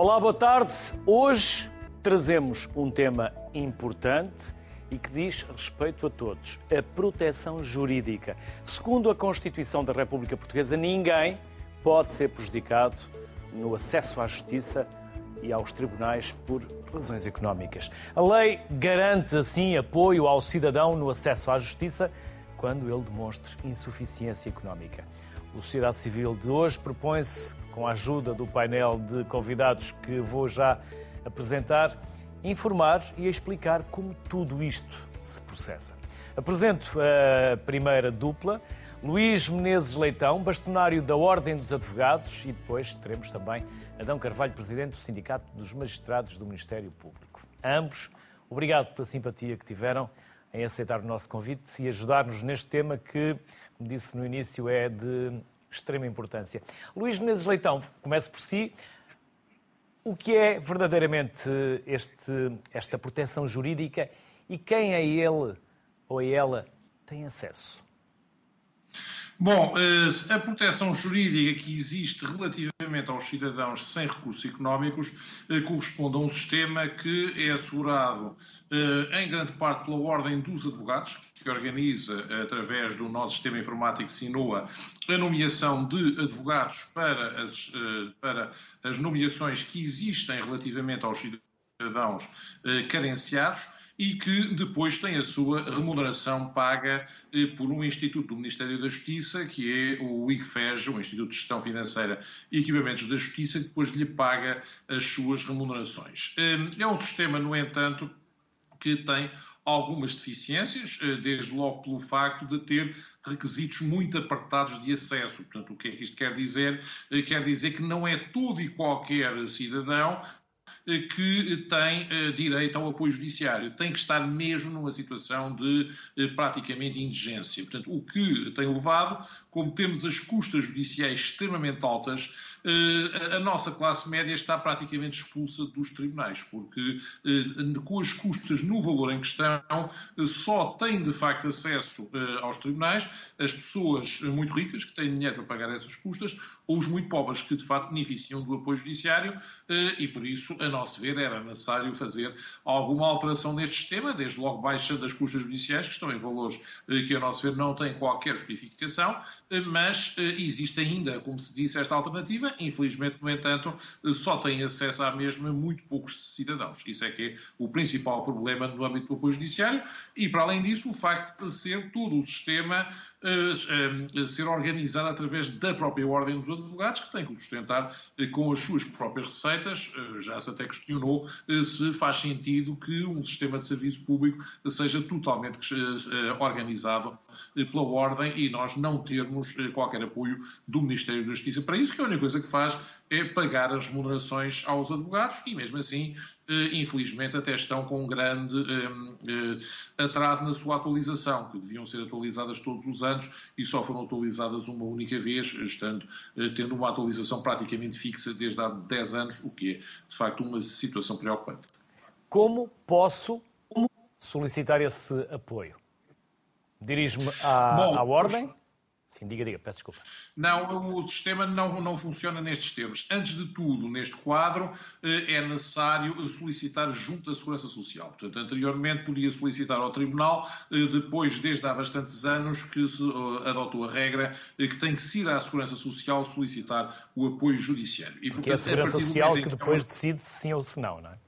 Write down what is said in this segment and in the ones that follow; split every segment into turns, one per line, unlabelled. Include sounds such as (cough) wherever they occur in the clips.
Olá, boa tarde. Hoje trazemos um tema importante e que diz respeito a todos: a proteção jurídica. Segundo a Constituição da República Portuguesa, ninguém pode ser prejudicado no acesso à justiça e aos tribunais por razões económicas. A lei garante, assim, apoio ao cidadão no acesso à justiça quando ele demonstre insuficiência económica. O Sociedade Civil de hoje propõe-se com a ajuda do painel de convidados que vou já apresentar, informar e explicar como tudo isto se processa. Apresento a primeira dupla, Luís Menezes Leitão, bastonário da Ordem dos Advogados, e depois teremos também Adão Carvalho, presidente do Sindicato dos Magistrados do Ministério Público. Ambos, obrigado pela simpatia que tiveram em aceitar o nosso convite e ajudar-nos neste tema que, como disse no início, é de extrema importância. Luís Menezes Leitão, comece por si. O que é verdadeiramente este, esta proteção jurídica e quem a ele ou a ela tem acesso?
Bom, eh, a proteção jurídica que existe relativamente aos cidadãos sem recursos económicos eh, corresponde a um sistema que é assegurado eh, em grande parte pela Ordem dos Advogados, que organiza, através do nosso sistema informático SINOA, a nomeação de advogados para as, para as nomeações que existem relativamente aos cidadãos carenciados e que depois tem a sua remuneração paga eh, por um instituto do Ministério da Justiça, que é o ICFES, o Instituto de Gestão Financeira e Equipamentos da Justiça, que depois lhe paga as suas remunerações. Eh, é um sistema, no entanto, que tem algumas deficiências, eh, desde logo pelo facto de ter requisitos muito apertados de acesso. Portanto, o que é que isto quer dizer? Quer dizer que não é todo e qualquer cidadão que tem eh, direito ao apoio judiciário. Tem que estar mesmo numa situação de eh, praticamente indigência. Portanto, o que tem levado, como temos as custas judiciais extremamente altas, eh, a nossa classe média está praticamente expulsa dos tribunais, porque com as custas no valor em questão, só têm de facto acesso aos tribunais as pessoas muito ricas, que têm dinheiro para pagar essas custas, ou os muito pobres, que de facto beneficiam do apoio judiciário, e por isso a nosso ver, era necessário fazer alguma alteração neste sistema, desde logo baixa das custas judiciais, que estão em valores eh, que, a nosso ver, não têm qualquer justificação, eh, mas eh, existe ainda, como se disse, esta alternativa. Infelizmente, no entanto, só têm acesso à mesma muito poucos cidadãos. Isso é que é o principal problema no âmbito do apoio judiciário e, para além disso, o facto de ser todo o sistema ser organizado através da própria Ordem dos Advogados, que tem que o sustentar com as suas próprias receitas. Já se até questionou eh, se faz sentido que um sistema de serviço público seja totalmente eh, organizado eh, pela Ordem e nós não termos qualquer apoio do Ministério da Justiça para isso, que a única coisa que faz é pagar as remunerações aos advogados e, mesmo assim, infelizmente, até estão com um grande atraso na sua atualização, que deviam ser atualizadas todos os anos e só foram atualizadas uma única vez, estando, tendo uma atualização praticamente fixa desde há 10 anos, o que é, de facto, uma situação preocupante.
Como posso solicitar esse apoio? Dirijo-me à, à ordem? Sim, diga, diga, peço desculpa.
Não, o sistema não, não funciona nestes termos. Antes de tudo, neste quadro, eh, é necessário solicitar junto à Segurança Social. Portanto, anteriormente podia solicitar ao Tribunal, eh, depois, desde há bastantes anos, que se eh, adotou a regra que tem que se ir à Segurança Social solicitar o apoio judiciário.
E, portanto, é a Segurança Social que depois decide se sim ou se não, não é?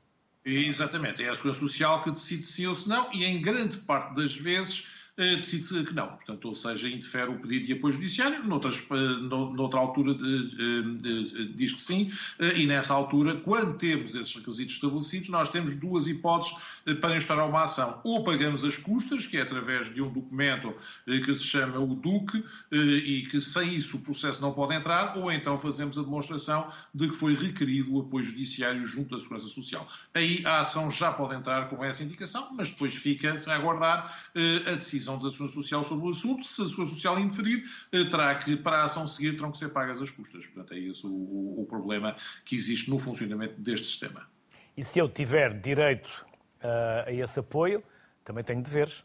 Exatamente, é a Segurança Social que decide sim ou se não, e em grande parte das vezes decide que não. Portanto, ou seja, interfere o pedido de apoio judiciário, noutras, eh, noutra altura eh, diz que sim, e nessa altura, quando temos esses requisitos estabelecidos, nós temos duas hipóteses para instaurar uma ação. Ou pagamos as custas, que é através de um documento que se chama o DUC, e que sem isso o processo não pode entrar, ou então fazemos a demonstração de que foi requerido o apoio judiciário junto à Segurança Social. Aí a ação já pode entrar com essa indicação, mas depois fica a aguardar a decisão decisão da Segurança Social sobre o assunto. Se a Segurança Social inferir, eh, terá que, para a ação seguir, terão que ser pagas as custas. Portanto, é esse o, o, o problema que existe no funcionamento deste sistema.
E se eu tiver direito uh, a esse apoio, também tenho deveres?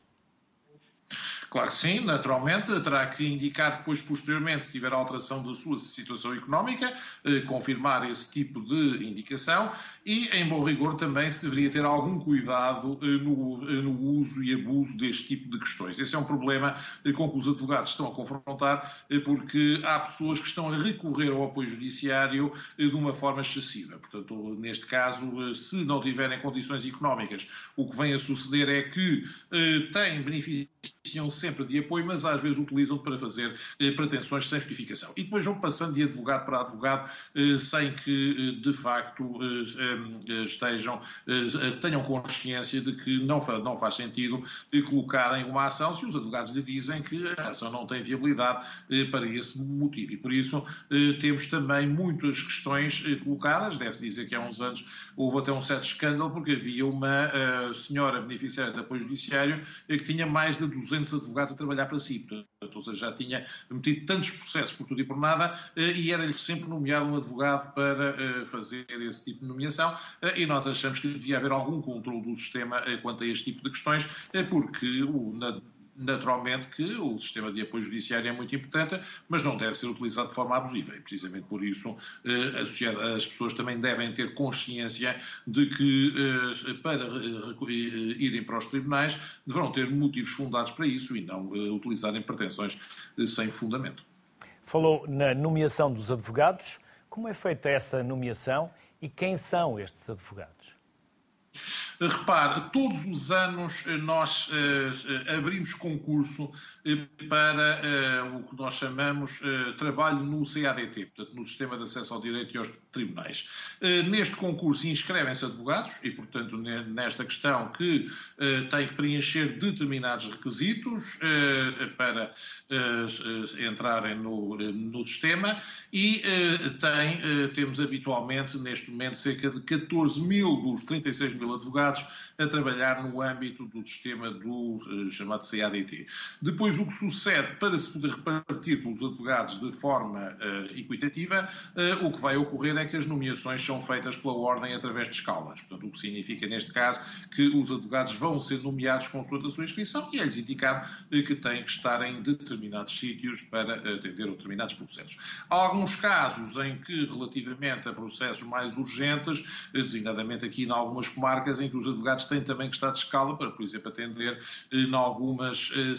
Claro que sim, naturalmente, terá que indicar depois, posteriormente, se tiver alteração da sua situação económica, eh, confirmar esse tipo de indicação e, em bom rigor, também se deveria ter algum cuidado eh, no, eh, no uso e abuso deste tipo de questões. Esse é um problema eh, com que os advogados estão a confrontar, eh, porque há pessoas que estão a recorrer ao apoio judiciário eh, de uma forma excessiva. Portanto, neste caso, se não tiverem condições económicas, o que vem a suceder é que têm beneficiam sempre de apoio, mas às vezes utilizam para fazer eh, pretensões sem justificação. E depois vão passando de advogado para advogado eh, sem que, eh, de facto, estejam, tenham consciência de que não, não faz sentido colocarem uma ação se os advogados lhe dizem que a ação não tem viabilidade para esse motivo. E por isso temos também muitas questões colocadas. Deve-se dizer que há uns anos houve até um certo escândalo porque havia uma senhora beneficiária de apoio judiciário que tinha mais de 200 200 advogados a trabalhar para si. Portanto, ou seja, já tinha metido tantos processos por tudo e por nada eh, e era-lhe sempre nomeado um advogado para eh, fazer esse tipo de nomeação eh, e nós achamos que devia haver algum controle do sistema quanto a este tipo de questões, porque na Naturalmente que o sistema de apoio judiciário é muito importante, mas não deve ser utilizado de forma abusiva. E precisamente por isso eh, as pessoas também devem ter consciência de que eh, para eh, irem para os tribunais deverão ter motivos fundados para isso e não utilizarem pretensões sem fundamento.
Falou na nomeação dos advogados. Como é feita essa nomeação e quem são estes advogados?
Repare, todos os anos eh, nós uh, abrimos concurso para uh, o que nós chamamos uh, trabalho no CADT, portanto, no Sistema de Acesso ao Direito e aos Tribunais. neste concurso inscrevem-se advogados e, portanto, nesta questão que têm que preencher determinados requisitos para entrarem no, no sistema e tem, temos habitualmente, neste momento, cerca de 14 mil dos 36 mil advogados a trabalhar no âmbito do sistema do uh, chamado CADT. Depois, o que sucede para se poder repartir pelos advogados de forma uh, equitativa, uh, o que vai ocorrer é que as nomeações são feitas pela ordem através de escalas. Portanto, o que significa, neste caso, que os advogados vão ser nomeados consoante a sua inscrição e é-lhes indicado que têm que estar em determinados sítios para atender determinados processos. Há alguns casos em que, relativamente a processos mais urgentes, designadamente aqui em algumas comarcas, em que os advogados têm também que estar de escala para, por exemplo, atender em algumas eh,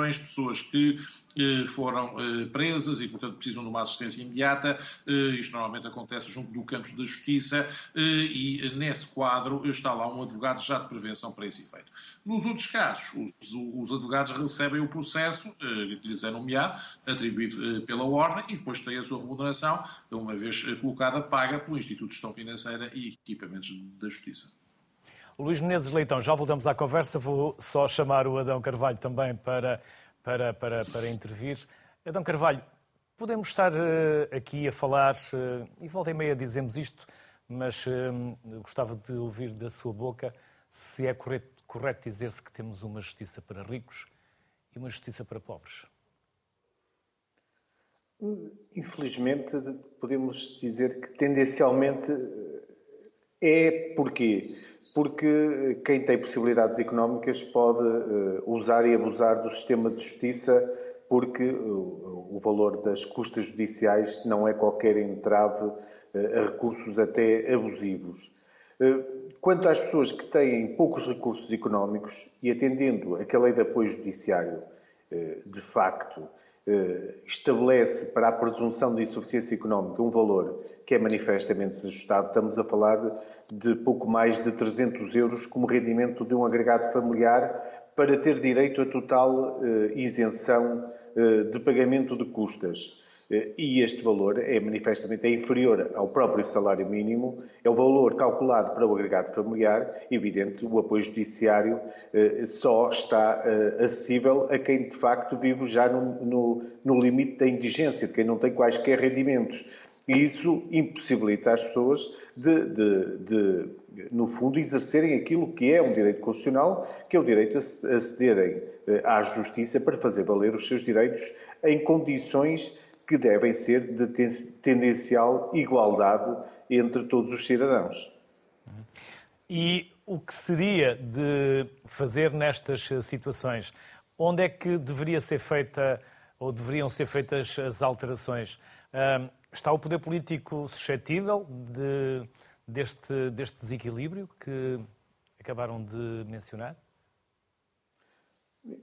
situações pessoas que eh, foram presas e, portanto, precisam de uma assistência imediata. Isto normalmente acontece junto do campo da justiça e, nesse quadro, está lá um advogado já de prevenção para esse efeito. Nos outros casos, os, advogados recebem o processo que lhes é nomeado, atribuído pela ordem, e depois têm a sua remuneração, uma vez colocada, paga pelo Instituto de Gestão Financeira e Equipamentos da Justiça.
Luís Menezes Leitão, já voltamos à conversa. Vou só chamar o Adão Carvalho também para, para, para, para intervir. Adão Carvalho, podemos estar uh, aqui a falar, uh, e volta e meia dizemos isto, mas uh, gostava de ouvir da sua boca se é correto, correto dizer-se que temos uma justiça para ricos e uma justiça para pobres.
Infelizmente, podemos dizer que tendencialmente é porque porque quem tem possibilidades económicas pode uh, usar e abusar do sistema de justiça, porque uh, o valor das custas judiciais não é qualquer entrave a recursos até abusivos. Quanto às pessoas que têm poucos recursos económicos e atendendo a que a lei de apoio judiciário, de facto, estabelece para a presunção de insuficiência económica um valor que é manifestamente desajustado, estamos a falar de pouco mais de 300 euros como rendimento de um agregado familiar para ter direito a total eh, isenção eh, de pagamento de custas. Eh, e este valor é manifestamente é inferior ao próprio salário mínimo, é o valor calculado para o agregado familiar, evidente, o apoio judiciário só está acessível a quem de facto vive já no, no, no limite da indigência, de quem não tem quaisquer rendimentos. E isso impossibilita as pessoas de, de, de, no fundo, exercerem aquilo que é um direito constitucional, que é o direito a acederem eh, à justiça para fazer valer os seus direitos em condições que devem ser de tendencial igualdade entre todos os cidadãos.
E o que seria de fazer nestas situações? onde é que deveria ser feita ou deveriam ser feitas as alterações? Está o poder político suscetível de, deste, deste desequilíbrio que acabaram de mencionar?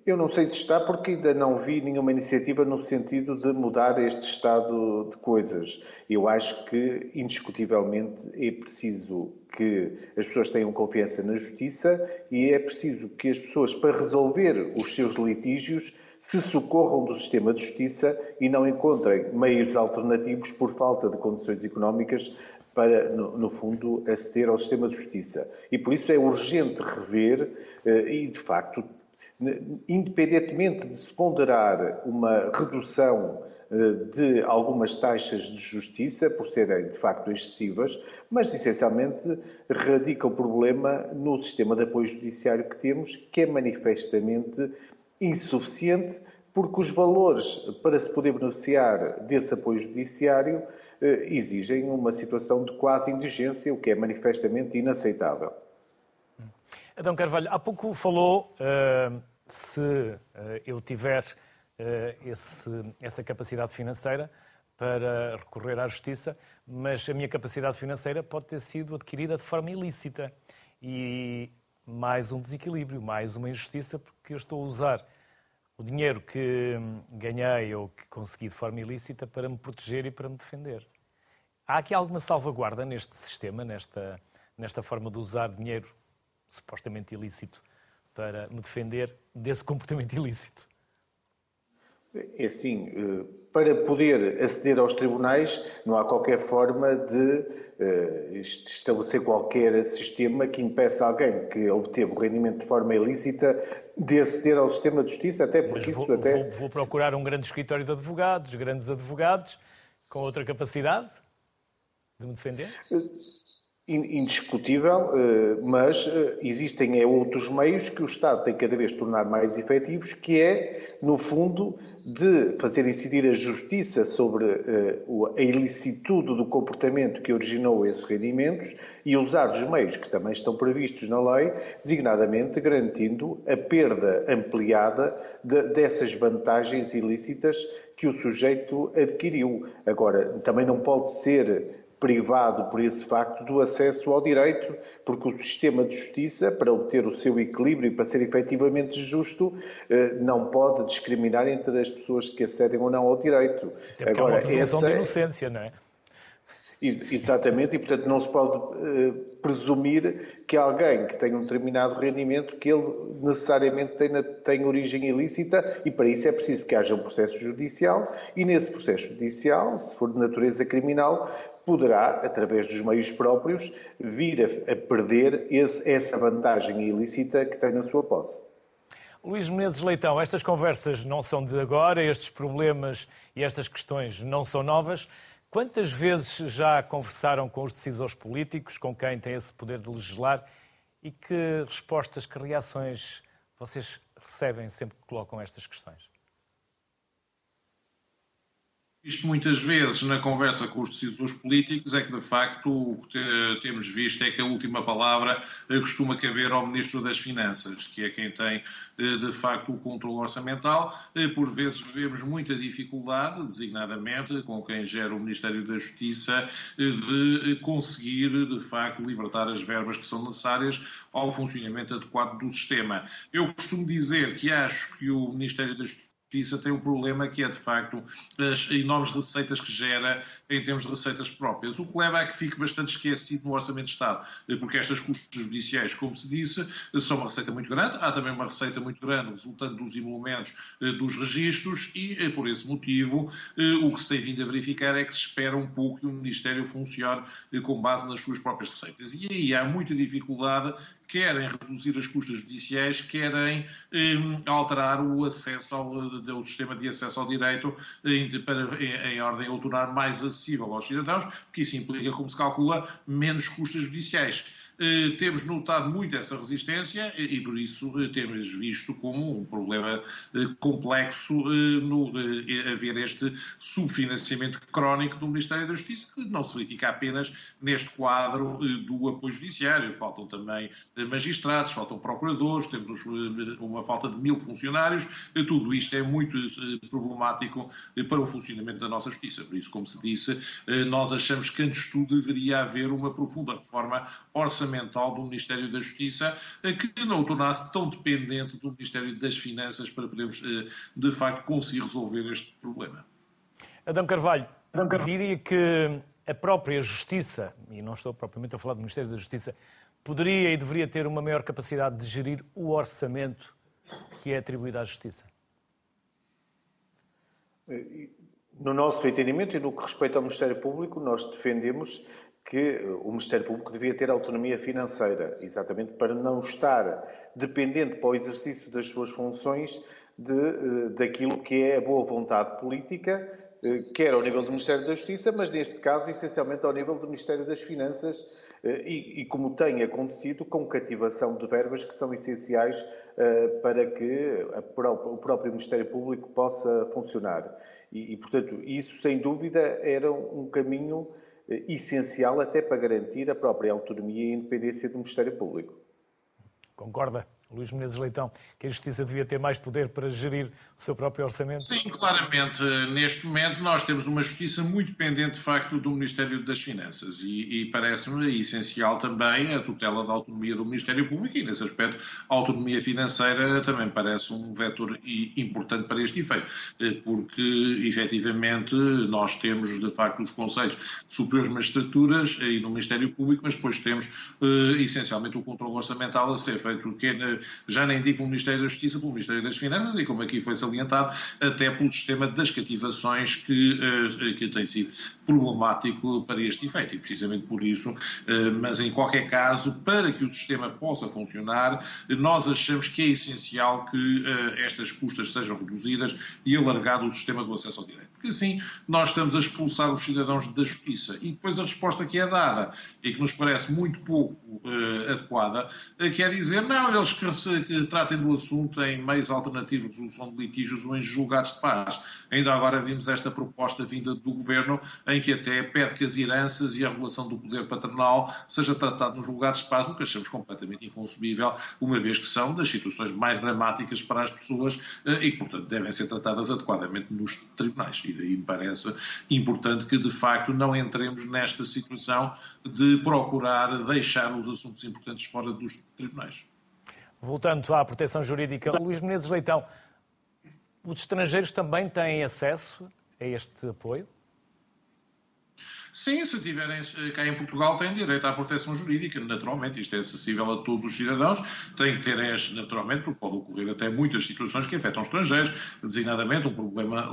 Eu não sei se está, porque ainda não vi nenhuma iniciativa no sentido de mudar este estado de coisas. Eu acho que, indiscutivelmente, é preciso que as pessoas tenham confiança na justiça e é preciso que as pessoas, para resolver os seus litígios, se socorram do sistema de justiça e não encontrem meios alternativos por falta de condições económicas para, no, no, fundo, aceder ao sistema de justiça. E por isso é urgente rever eh, e, de facto, independentemente de se ponderar uma redução eh, de algumas taxas de justiça, por serem de facto excessivas, mas essencialmente radica o problema no sistema de apoio judiciário que temos, que é manifestamente insuficiente, porque os valores para se poder beneficiar desse apoio judiciário eh, exigem uma situação de quase indigência, o que é manifestamente inaceitável.
Adão Carvalho, há pouco falou uh, se uh, eu tiver uh, esse, essa capacidade financeira para recorrer à justiça, mas a minha capacidade financeira pode ter sido adquirida de forma ilícita. E mais um desequilíbrio, mais uma injustiça, porque eu estou a usar o dinheiro que ganhei ou que consegui de forma ilícita para me proteger e para me defender. Há aqui alguma salvaguarda neste sistema, nesta, nesta forma de usar dinheiro supostamente ilícito para me defender desse comportamento (laughs) ilícito?
É assim, para poder aceder aos tribunais, não há qualquer forma de eh, estabelecer qualquer sistema que impeça alguém que obteve o rendimento de forma ilícita de aceder ao sistema de justiça, até porque
vou,
isso até...
Vou, vou procurar um grande escritório de advogados, grandes advogados, com outra capacidade de me defender?
Indiscutível, eh, mas eh, existem é, outros meios que o Estado tem cada vez tornar mais efetivos, que é, no fundo, de fazer incidir a justiça sobre eh, a ilicitude do comportamento que originou esses rendimentos e usar os meios que também estão previstos na lei, designadamente garantindo a perda ampliada de, dessas vantagens ilícitas que o sujeito adquiriu. Agora, também não pode ser privado por esse facto do acesso ao direito, porque o sistema de justiça, para obter o seu equilíbrio e para ser efetivamente justo, eh, não pode discriminar entre as pessoas que acedem ou não ao direito.
Até Agora, é uma presunção essa... de inocência, não é?
Exatamente, e portanto não se pode uh, presumir que alguém que tem um determinado rendimento, que ele necessariamente tenha origem ilícita, e para isso é preciso que haja um processo judicial, e nesse processo judicial, se for de natureza criminal, poderá, através dos meios próprios, vir a, a perder esse, essa vantagem ilícita que tem na sua posse.
Luís Menezes Leitão, estas conversas não são de agora, estes problemas e estas questões não são novas. Quantas vezes já conversaram com os decisores políticos, com quem tem esse poder de legislar, e que respostas, que reações vocês recebem sempre que colocam estas questões?
Isto muitas vezes na conversa com os decisores políticos é que de facto o que temos visto é que a última palavra eh, costuma caber ao Ministro das Finanças, que é quem tem eh, de facto o controle orçamental. Eh, por vezes vemos muita dificuldade, designadamente com quem gera o Ministério da Justiça, de conseguir de facto libertar as verbas que são necessárias ao funcionamento adequado do sistema. Eu costumo dizer que acho que o Ministério da Justiça Justiça tem um problema que é, de facto, as enormes receitas que gera em termos de receitas próprias, o que leva a que fique bastante esquecido no Orçamento de Estado, porque estas custas judiciais, como se disse, são uma receita muito grande, há também uma receita muito grande resultante dos emolumentos eh, dos registros e, eh, por esse motivo, eh, o que se tem vindo a verificar é que se espera um pouco que o Ministério funcione com base nas suas próprias receitas. E aí há muita dificuldade querem reduzir as custas judiciais, querem eh, alterar o acesso ao, sistema de acesso ao direito em, para, em, em, ordem a tornar mais acessível aos cidadãos, porque isso implica, como se calcula, menos custas judiciais. Eh, temos notado muito essa resistência e, por isso, eh, temos visto como um problema complexo no haver este subfinanciamento crónico do Ministério da Justiça, que não se verifica apenas neste quadro do apoio judiciário. Faltam também magistrados, faltam procuradores, temos uma falta de mil funcionários. Tudo isto é muito problemático para o funcionamento da nossa justiça. Por isso, como se disse, nós achamos que antes de tudo deveria haver uma profunda reforma orçamental do Ministério da Justiça que não o tornasse tão dependente do Ministério das Finanças para podermos, eh, de facto, conseguir resolver este problema.
Adão Carvalho, Adão Carvalho. diria que a própria Justiça, e não estou propriamente a falar do Ministério da Justiça, poderia e deveria ter uma maior capacidade de gerir o orçamento que é atribuído à Justiça?
No nosso entendimento e no que respeita ao Ministério Público, nós defendemos que o Ministério Público devia ter autonomia financeira, exatamente para não estar dependente para o exercício das suas funções de, eh, daquilo que é a boa vontade política, eh, quer ao nível do Ministério da Justiça, mas neste caso, essencialmente ao nível do Ministério das Finanças, eh, e, e como tem acontecido, com cativação de verbas que são essenciais para que o próprio Ministério Público possa funcionar. E, e, portanto, isso sem dúvida era um caminho essencial até para garantir a própria autonomia e independência do Ministério Público.
Concorda? Luís Menezes Leitão, que a Justiça devia ter mais poder para gerir o seu próprio orçamento?
Sim, claramente. Neste momento nós temos uma Justiça muito dependente, de facto, do Ministério das Finanças e, e parece-me essencial também a tutela da autonomia do Ministério Público e, nesse aspecto, a autonomia financeira também parece um vetor importante para este efeito, eh, porque, efetivamente, nós temos, de facto, os Conselhos de Superiores Magistraturas e no Ministério Público, mas depois temos, eh, essencialmente, o controle orçamental a ser feito, que é já nem digo pelo Ministério da Justiça, pelo Ministério das Finanças e, como aqui foi salientado, até pelo sistema das cativações que, eh, que tem sido problemático para este efeito. E precisamente por isso, eh, mas em qualquer caso, para que o sistema possa funcionar, nós achamos que é essencial que eh, estas custas sejam reduzidas e alargado o sistema do acesso ao direito. Porque assim nós estamos a expulsar os cidadãos da justiça. E depois a resposta que é dada e que nos parece muito pouco uh, adequada, uh, quer dizer, não, eles que, se, que tratem do assunto em meios alternativos de resolução de litígios ou em julgados de paz. Ainda agora vimos esta proposta vinda do Governo, em que até pede que as heranças e a regulação do poder paternal seja tratado nos julgados de paz, o que achamos completamente inconcebível, uma vez que são das situações mais dramáticas para as pessoas eh, e, portanto, devem ser tratadas adequadamente nos tribunais. E daí me parece importante que, de facto, não entremos nesta situação de procurar deixar os assuntos importantes fora dos tribunais.
Voltando à proteção jurídica, Luís Menezes Leitão, os estrangeiros também têm acesso a este apoio?
Sim, se tiverem cá em Portugal, têm direito à proteção jurídica, naturalmente. Isto é acessível a todos os cidadãos. Tem que ter naturalmente, porque pode ocorrer até muitas situações que afetam estrangeiros, designadamente um problema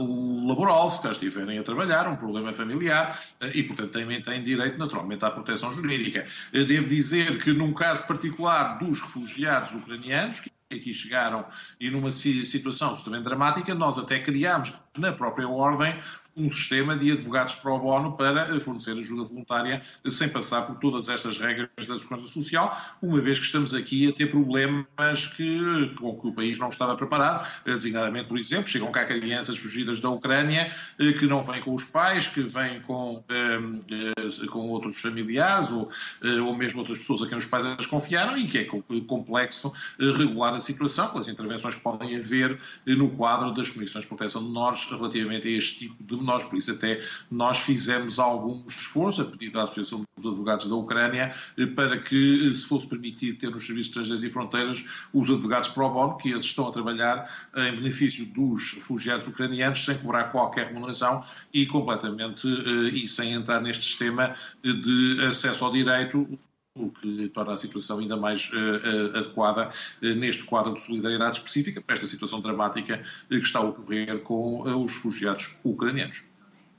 laboral, se cá estiverem a trabalhar, um problema familiar, e, portanto, também têm direito, naturalmente, à proteção jurídica. Devo dizer que, num caso particular dos refugiados ucranianos, que aqui chegaram e numa situação absolutamente dramática, nós até criámos na própria ordem um sistema de advogados pro bono para fornecer ajuda voluntária sem passar por todas estas regras da segurança social, uma vez que estamos aqui a ter problemas que, com que o país não estava preparado, designadamente, por exemplo, chegam cá crianças fugidas da Ucrânia eh, que não vêm com os pais, que vêm com, eh, com outros familiares ou, eh, ou mesmo outras pessoas a quem os pais as confiaram e que é complexo regular a situação com as intervenções que podem haver no quadro das Comissões de Proteção de Menores relativamente a este tipo de nós, por isso até nós fizemos algum esforço, a pedido da Associação dos Advogados da Ucrânia, eh, para que eh, se fosse permitido ter nos Serviços Estrangeiros e Fronteiras os advogados pro bono, que eles estão a trabalhar eh, em benefício dos refugiados ucranianos, sem cobrar qualquer remuneração e completamente e sem entrar neste sistema de acesso ao direito, o que torna a situação ainda mais uh, adequada uh, neste quadro de solidariedade específica para esta situação dramática que está a ocorrer com os refugiados ucranianos.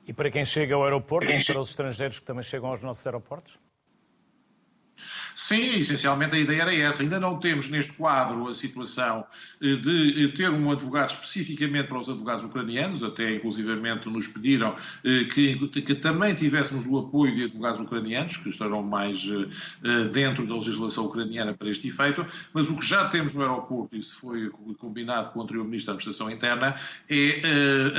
E para quem chega ao aeroporto para os estrangeiros que também chegam aos nossos aeroportos?
Sim, essencialmente a ideia era essa. Ainda não temos neste quadro a situação eh, de ter um advogado especificamente para os advogados ucranianos, até inclusivamente nos pediram eh, que, que também tivéssemos o apoio de advogados ucranianos, que estarão mais eh, dentro da legislação ucraniana para este efeito, mas o que já temos no aeroporto, isso foi combinado com o anterior Ministro da Administração Interna, é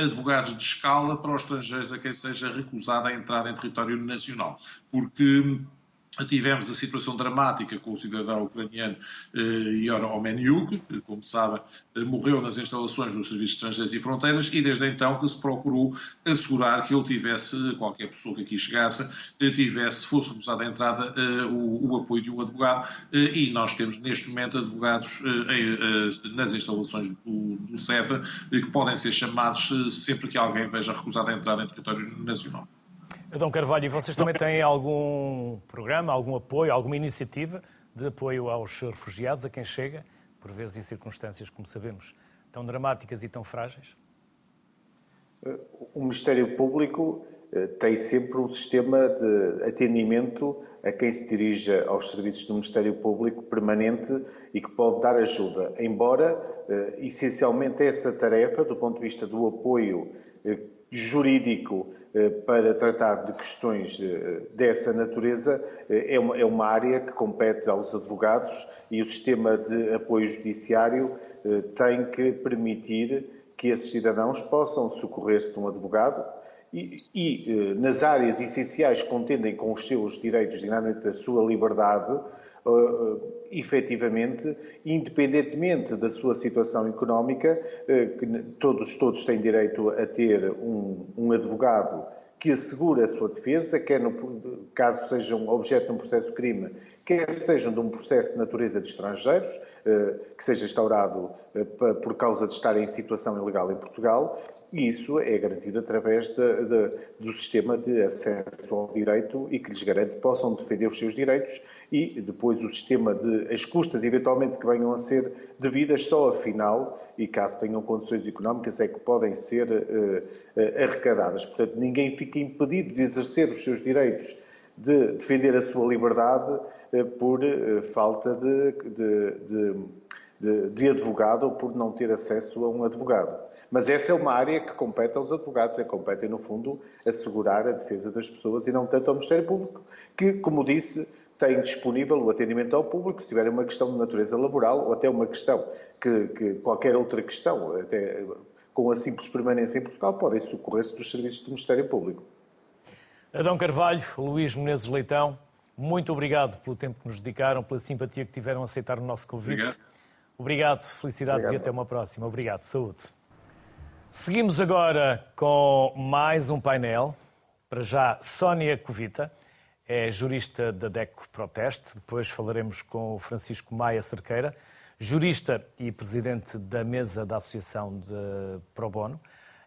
advogados de escala para os estrangeiros a quem seja recusada a entrada em território nacional. Porque Tivemos a situação dramática com o cidadão ucraniano eh, Yor Omeniuk, que, como sabem, eh, morreu nas instalações dos Serviços Estrangeiros e Fronteiras, e desde então que se procurou assegurar que ele tivesse, qualquer pessoa que aqui chegasse, eh, tivesse, fosse recusada a entrada, o, o, apoio de um advogado, e nós temos neste momento advogados nas instalações do, do que podem ser chamados sempre que alguém veja recusada a entrada em território nacional.
Adão Carvalho, e vocês também têm algum programa, algum apoio, alguma iniciativa de apoio aos refugiados, a quem chega, por vezes em circunstâncias, como sabemos, tão dramáticas e tão frágeis?
O Ministério Público eh, tem sempre um sistema de atendimento a quem se dirija aos serviços do Ministério Público permanente e que pode dar ajuda, embora eh, essencialmente essa tarefa, do ponto de vista do apoio eh, jurídico para tratar de questões eh, dessa natureza eh, é uma, é uma área que compete aos advogados e o sistema de apoio judiciário tem que permitir que esses cidadãos possam socorrer-se de um advogado e, e, nas áreas essenciais que contendem com os seus direitos, designadamente a sua liberdade, uh, efetivamente, independentemente da sua situação económica, uh, que todos, todos têm direito a ter um, um advogado que assegure a sua defesa, quer no caso sejam objeto de um processo de crime, quer sejam de um processo de natureza de estrangeiros, que seja instaurado por causa de estarem em situação ilegal em Portugal, e isso é garantido através de, de, do sistema de acesso ao direito e que lhes garante que possam defender os seus direitos e depois o sistema de as custas eventualmente que venham a ser devidas só afinal e caso tenham condições económicas é que podem ser uh, uh, arrecadadas. Portanto, ninguém fica impedido de exercer os seus direitos de defender a sua liberdade uh, por falta de, de, de advogado ou por não ter acesso a um advogado. Mas essa é uma área que compete aos advogados, é compete, no fundo, assegurar a defesa das pessoas e não tanto ao Ministério Público, que, como disse, tem disponível o atendimento ao público, se tiver uma questão de natureza laboral ou até uma questão que, que qualquer outra questão, até com a simples permanência em Portugal, podem socorrer-se dos serviços do Ministério Público.
Adão Carvalho, Luís Menezes Leitão, muito obrigado pelo tempo que nos dedicaram, pela simpatia que tiveram a aceitar o nosso convite. Obrigado, obrigado felicidades obrigado. e até uma próxima. Obrigado, saúde. Seguimos agora com mais um painel. Para já, Sónia Covita é jurista da DECO Proteste. Depois falaremos com o Francisco Maia Cerqueira, jurista e presidente da mesa da Associação de Pro Bono.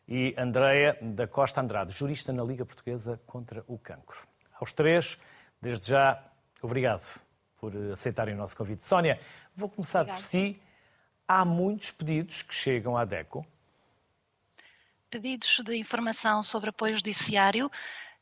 E Andreia da Costa Andrade, jurista na Liga Portuguesa contra o Cancro. Aos três, desde já, obrigado por aceitarem o nosso convite. Sónia, vou começar Obrigada. por si. Há muitos pedidos que chegam à DECO
pedidos de informação sobre apoio judiciário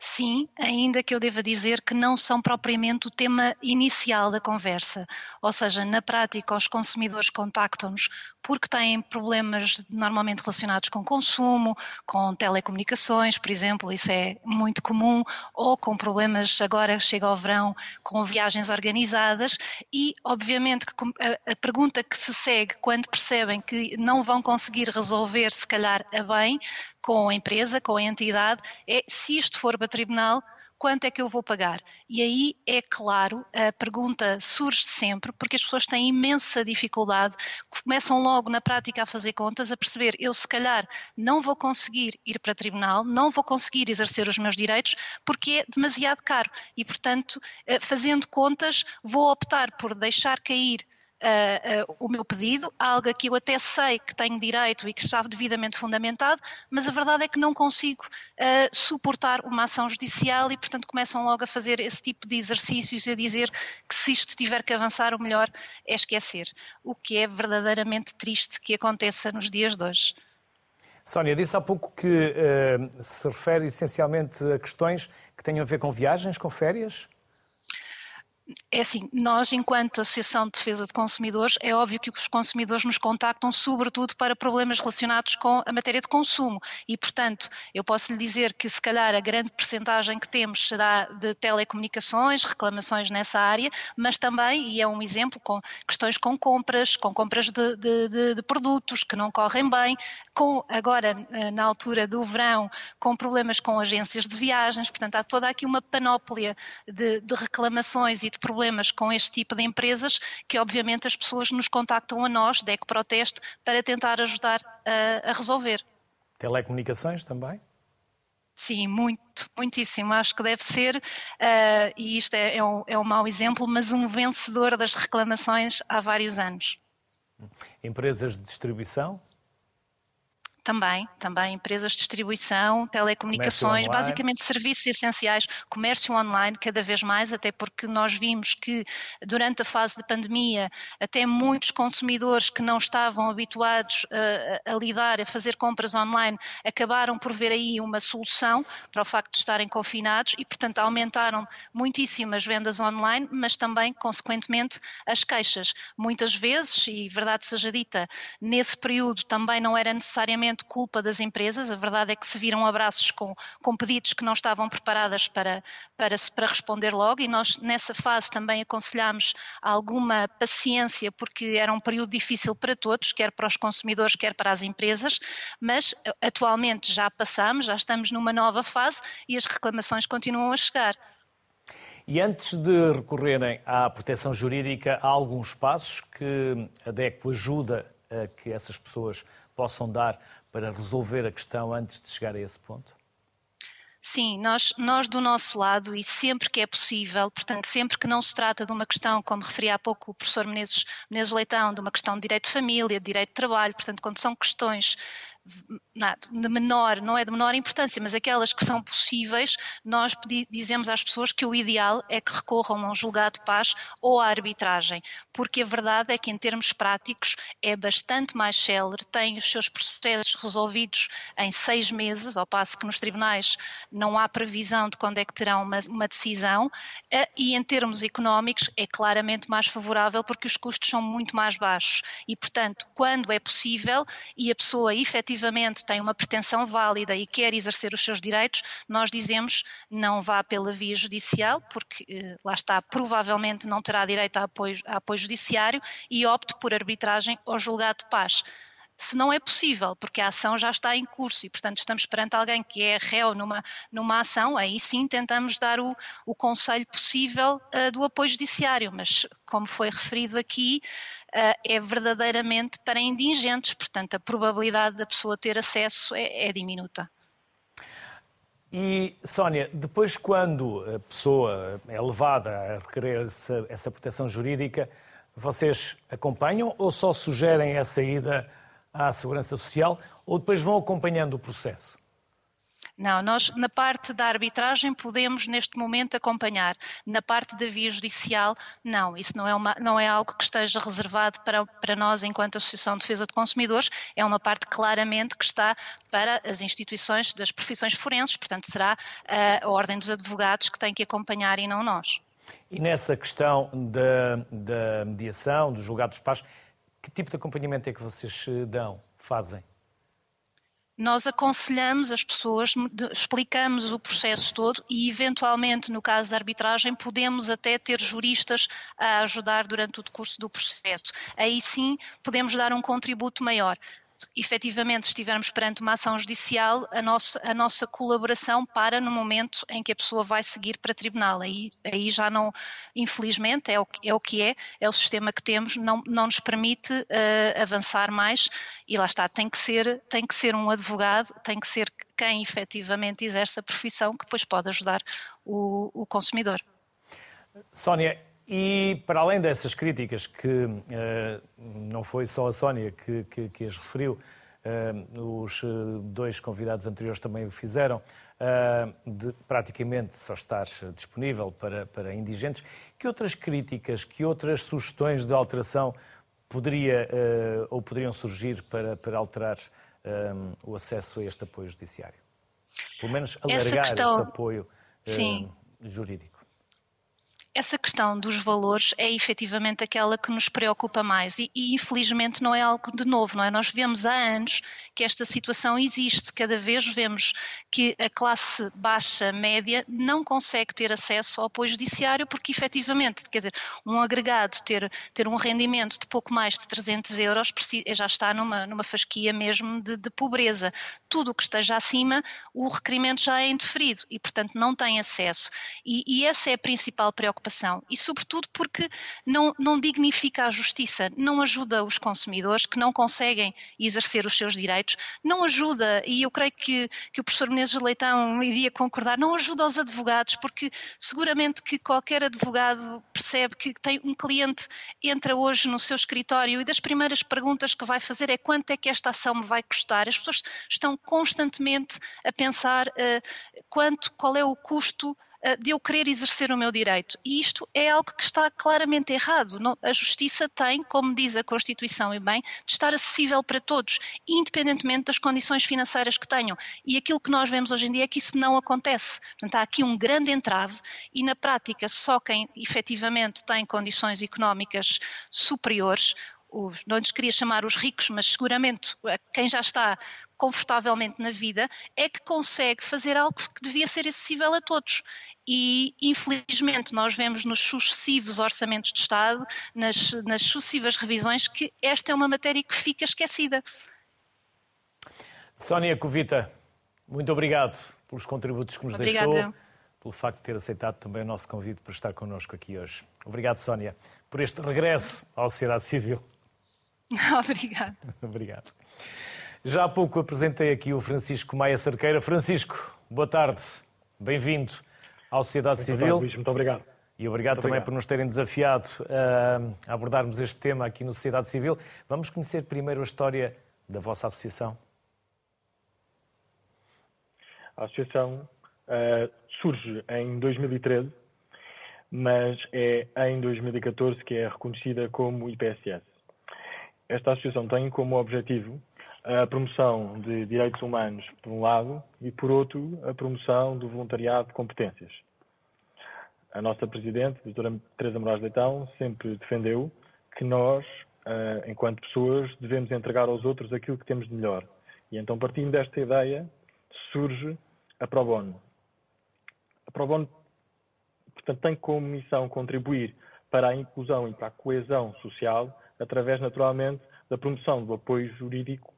Sim, ainda que eu deva dizer que não são propriamente o tema inicial da conversa. Ou seja, na prática, os consumidores contactam-nos porque têm problemas normalmente relacionados com consumo, com telecomunicações, por exemplo, isso é muito comum, ou com problemas, agora chega ao verão, com viagens organizadas e, obviamente, a, pergunta que se segue quando percebem que não vão conseguir resolver, se calhar, a bem, com a empresa, com a entidade, é se isto for para tribunal, quanto é que eu vou pagar? E aí é claro, a pergunta surge sempre, porque as pessoas têm imensa dificuldade, começam logo na prática a fazer contas, a perceber, eu se calhar não vou conseguir ir para tribunal, não vou conseguir exercer os meus direitos, porque é demasiado caro. E, portanto, eh, fazendo contas, vou optar por deixar cair uh, uh, o meu pedido, algo a que eu até sei que tenho direito e que está devidamente fundamentado, mas a verdade é que não consigo uh, suportar uma ação judicial e, portanto, começam logo a fazer esse tipo de exercícios e a dizer que se isto tiver que avançar, o melhor é esquecer. O que é verdadeiramente triste que aconteça nos dias de hoje.
Sónia, disse há pouco que se refere essencialmente a questões que tenham a ver com viagens, com férias?
É assim, nós, enquanto Associação de Defesa de Consumidores, é óbvio que os consumidores nos contactam sobretudo para problemas relacionados com a matéria de consumo. E, portanto, eu posso lhe dizer que se calhar a grande percentagem que temos será de telecomunicações, reclamações nessa área, mas também, e é um exemplo, com questões com compras, com compras de, de, de, de produtos que não correm bem, com agora, eh, na altura do verão, com problemas com agências de viagens, portanto, há toda aqui uma panóplia de, reclamações e de problemas com este tipo de empresas que, obviamente, as pessoas nos contactam a nós, DEC Proteste, para tentar ajudar a, a resolver.
Telecomunicações também?
Sim, muito, muitíssimo. Acho que deve ser, uh, e isto é, é, um, é um mau exemplo, mas um vencedor das reclamações há vários anos.
Empresas de distribuição?
Também, também empresas de distribuição, telecomunicações, basicamente serviços essenciais, comércio online cada vez mais, até porque nós vimos que durante a fase de pandemia, até muitos consumidores que não estavam habituados a, a, a lidar, a fazer compras online, acabaram por ver aí uma solução para o facto de estarem confinados e, portanto, aumentaram muitíssimo as vendas online, mas também, consequentemente, as queixas. Muitas vezes, e verdade seja dita, nesse período também não era necessariamente culpa das empresas, a verdade é que se viram abraços com, com pedidos que não estavam preparadas para, para, para responder logo. E nós nessa fase também aconselhámos alguma paciência porque era um período difícil para todos, quer para os consumidores, quer para as empresas, mas eh, atualmente já passamos, já estamos numa nova fase e as reclamações continuam a chegar.
E antes de recorrerem à proteção jurídica, há alguns passos que a DECO ajuda a que essas pessoas possam dar para resolver a questão antes de chegar a esse ponto?
Sim, nós, nós do nosso lado e sempre que é possível, portanto, sempre que não se trata de uma questão, como referia há pouco o professor Menezes, Menezes Leitão, de uma questão de direito de família, de direito de trabalho, portanto, quando são questões de menor, não é de menor importância, mas aquelas que são possíveis, nós dizemos às pessoas que o ideal é que recorram a um julgado de paz ou à arbitragem, porque a verdade é que em termos práticos é bastante mais célere, tem os seus processos resolvidos em seis meses, ao passo que nos tribunais não há previsão de quando é que terão uma, uma decisão, eh, e em termos económicos é claramente mais favorável porque os custos são muito mais baixos. E, portanto, quando é possível e a pessoa efetivamente efetivamente tem uma pretensão válida e quer exercer os seus direitos, nós dizemos não vá pela via judicial, porque eh, lá está, provavelmente não terá direito a apoio, a apoio judiciário e opte por arbitragem ou julgado de paz. Se não é possível, porque a ação já está em curso e, portanto, estamos perante alguém que é réu numa, numa ação, aí sim tentamos dar o, o conselho possível uh, do apoio judiciário, mas, como foi referido aqui, é verdadeiramente para indigentes, portanto, a probabilidade da pessoa ter acesso é, é diminuta.
E, Sónia, depois quando a pessoa é levada a requerer essa, essa proteção jurídica, vocês acompanham ou só sugerem a saída à Segurança Social ou depois vão acompanhando o processo?
Não, nós na parte da arbitragem podemos neste momento acompanhar. Na parte da via judicial, não. Isso não é, uma, não é algo que esteja reservado para, para nós enquanto Associação de Defesa de Consumidores. É uma parte claramente que está para as instituições das profissões forenses. Portanto, será a, a Ordem dos Advogados que tem que acompanhar e não nós.
E nessa questão da, da mediação, dos julgados de paz, que tipo de acompanhamento é que vocês eh, dão, fazem?
Nós aconselhamos as pessoas, explicamos o processo todo e, eventualmente, no caso da arbitragem, podemos até ter juristas a ajudar durante o decurso do processo. Aí sim podemos dar um contributo maior efetivamente estivermos perante uma ação judicial, a nossa, a nossa colaboração para no momento em que a pessoa vai seguir para tribunal. Aí, aí já não, infelizmente, é o, é o que é, é o sistema que temos, não, não nos permite uh, avançar mais e lá está, tem que, ser, tem que ser um advogado, tem que ser quem efetivamente exerce a profissão que depois pode ajudar o, o consumidor.
Sónia, e para além dessas críticas, que uh, não foi só a Sónia que, que, que as referiu, uh, os uh, dois convidados anteriores também o fizeram, de praticamente só estar disponível para, para indigentes, que outras críticas, que outras sugestões de alteração poderia ou poderiam surgir para, para alterar o acesso a este apoio judiciário? Pelo menos alargar questão... este apoio jurídico
essa questão dos valores é efetivamente aquela que nos preocupa mais e, e, infelizmente não é algo de novo, não é? Nós vemos há anos que esta situação existe, cada vez vemos que a classe baixa, média, não consegue ter acesso ao apoio judiciário porque efetivamente, quer dizer, um agregado ter, ter um rendimento de pouco mais de 300 euros já está numa, numa fasquia mesmo de, de pobreza. Tudo o que esteja acima, o requerimento já é indeferido e, portanto, não tem acesso. E, e essa é a principal preocupação preocupação e, sobretudo, porque não, não dignifica a justiça, não ajuda os consumidores que não conseguem exercer os seus direitos, não ajuda, e eu creio que, que o professor Menezes Leitão iria concordar, não ajuda os advogados, porque seguramente que qualquer advogado percebe que tem um cliente entra hoje no seu escritório e das primeiras perguntas que vai fazer é quanto é que esta ação me vai custar. As pessoas estão constantemente a pensar uh, quanto, qual é o custo de eu querer exercer o meu direito. E isto é algo que está claramente errado. A justiça tem, como diz a Constituição e bem, de estar acessível para todos, independentemente das condições financeiras que tenham. E aquilo que nós vemos hoje em dia é que isso não acontece. Portanto, há aqui um grande entrave e, na prática, só quem efetivamente tem condições económicas superiores os, não lhes queria chamar os ricos, mas seguramente quem já está confortavelmente na vida, é que consegue fazer algo que devia ser acessível a todos. E, infelizmente, nós vemos nos sucessivos orçamentos de Estado, nas, nas sucessivas revisões, que esta é uma matéria que fica esquecida.
Sónia Covita, muito obrigado pelos contributos que nos
Obrigada.
deixou, pelo facto de ter aceitado também o nosso convite para estar connosco aqui hoje. Obrigado, Sónia, por este regresso à sociedade civil. (laughs) (laughs)
Obrigado.
Obrigado. Já há pouco apresentei aqui o Francisco Maia Cerqueira. Francisco, boa tarde, bem-vindo à Sociedade
muito
Civil.
Tarde, Luís, muito obrigado.
E obrigado
muito
também
obrigado.
por nos terem desafiado uh, a abordarmos este tema aqui no Sociedade Civil. Vamos conhecer primeiro a história da vossa associação.
A associação uh, surge em 2013, mas é em 2014 que é reconhecida como IPSS. Esta associação tem como objetivo a promoção de direitos humanos, por um lado, e, por outro, a promoção do voluntariado de competências. A nossa Presidente, doutora Teresa Moraes Leitão, sempre defendeu que nós, enquanto pessoas, devemos entregar aos outros aquilo que temos de melhor. E então, partindo desta ideia, surge a Pro Bono. A Pro Bono, portanto, tem como missão contribuir para a inclusão e para a coesão social, através, naturalmente, da promoção do apoio jurídico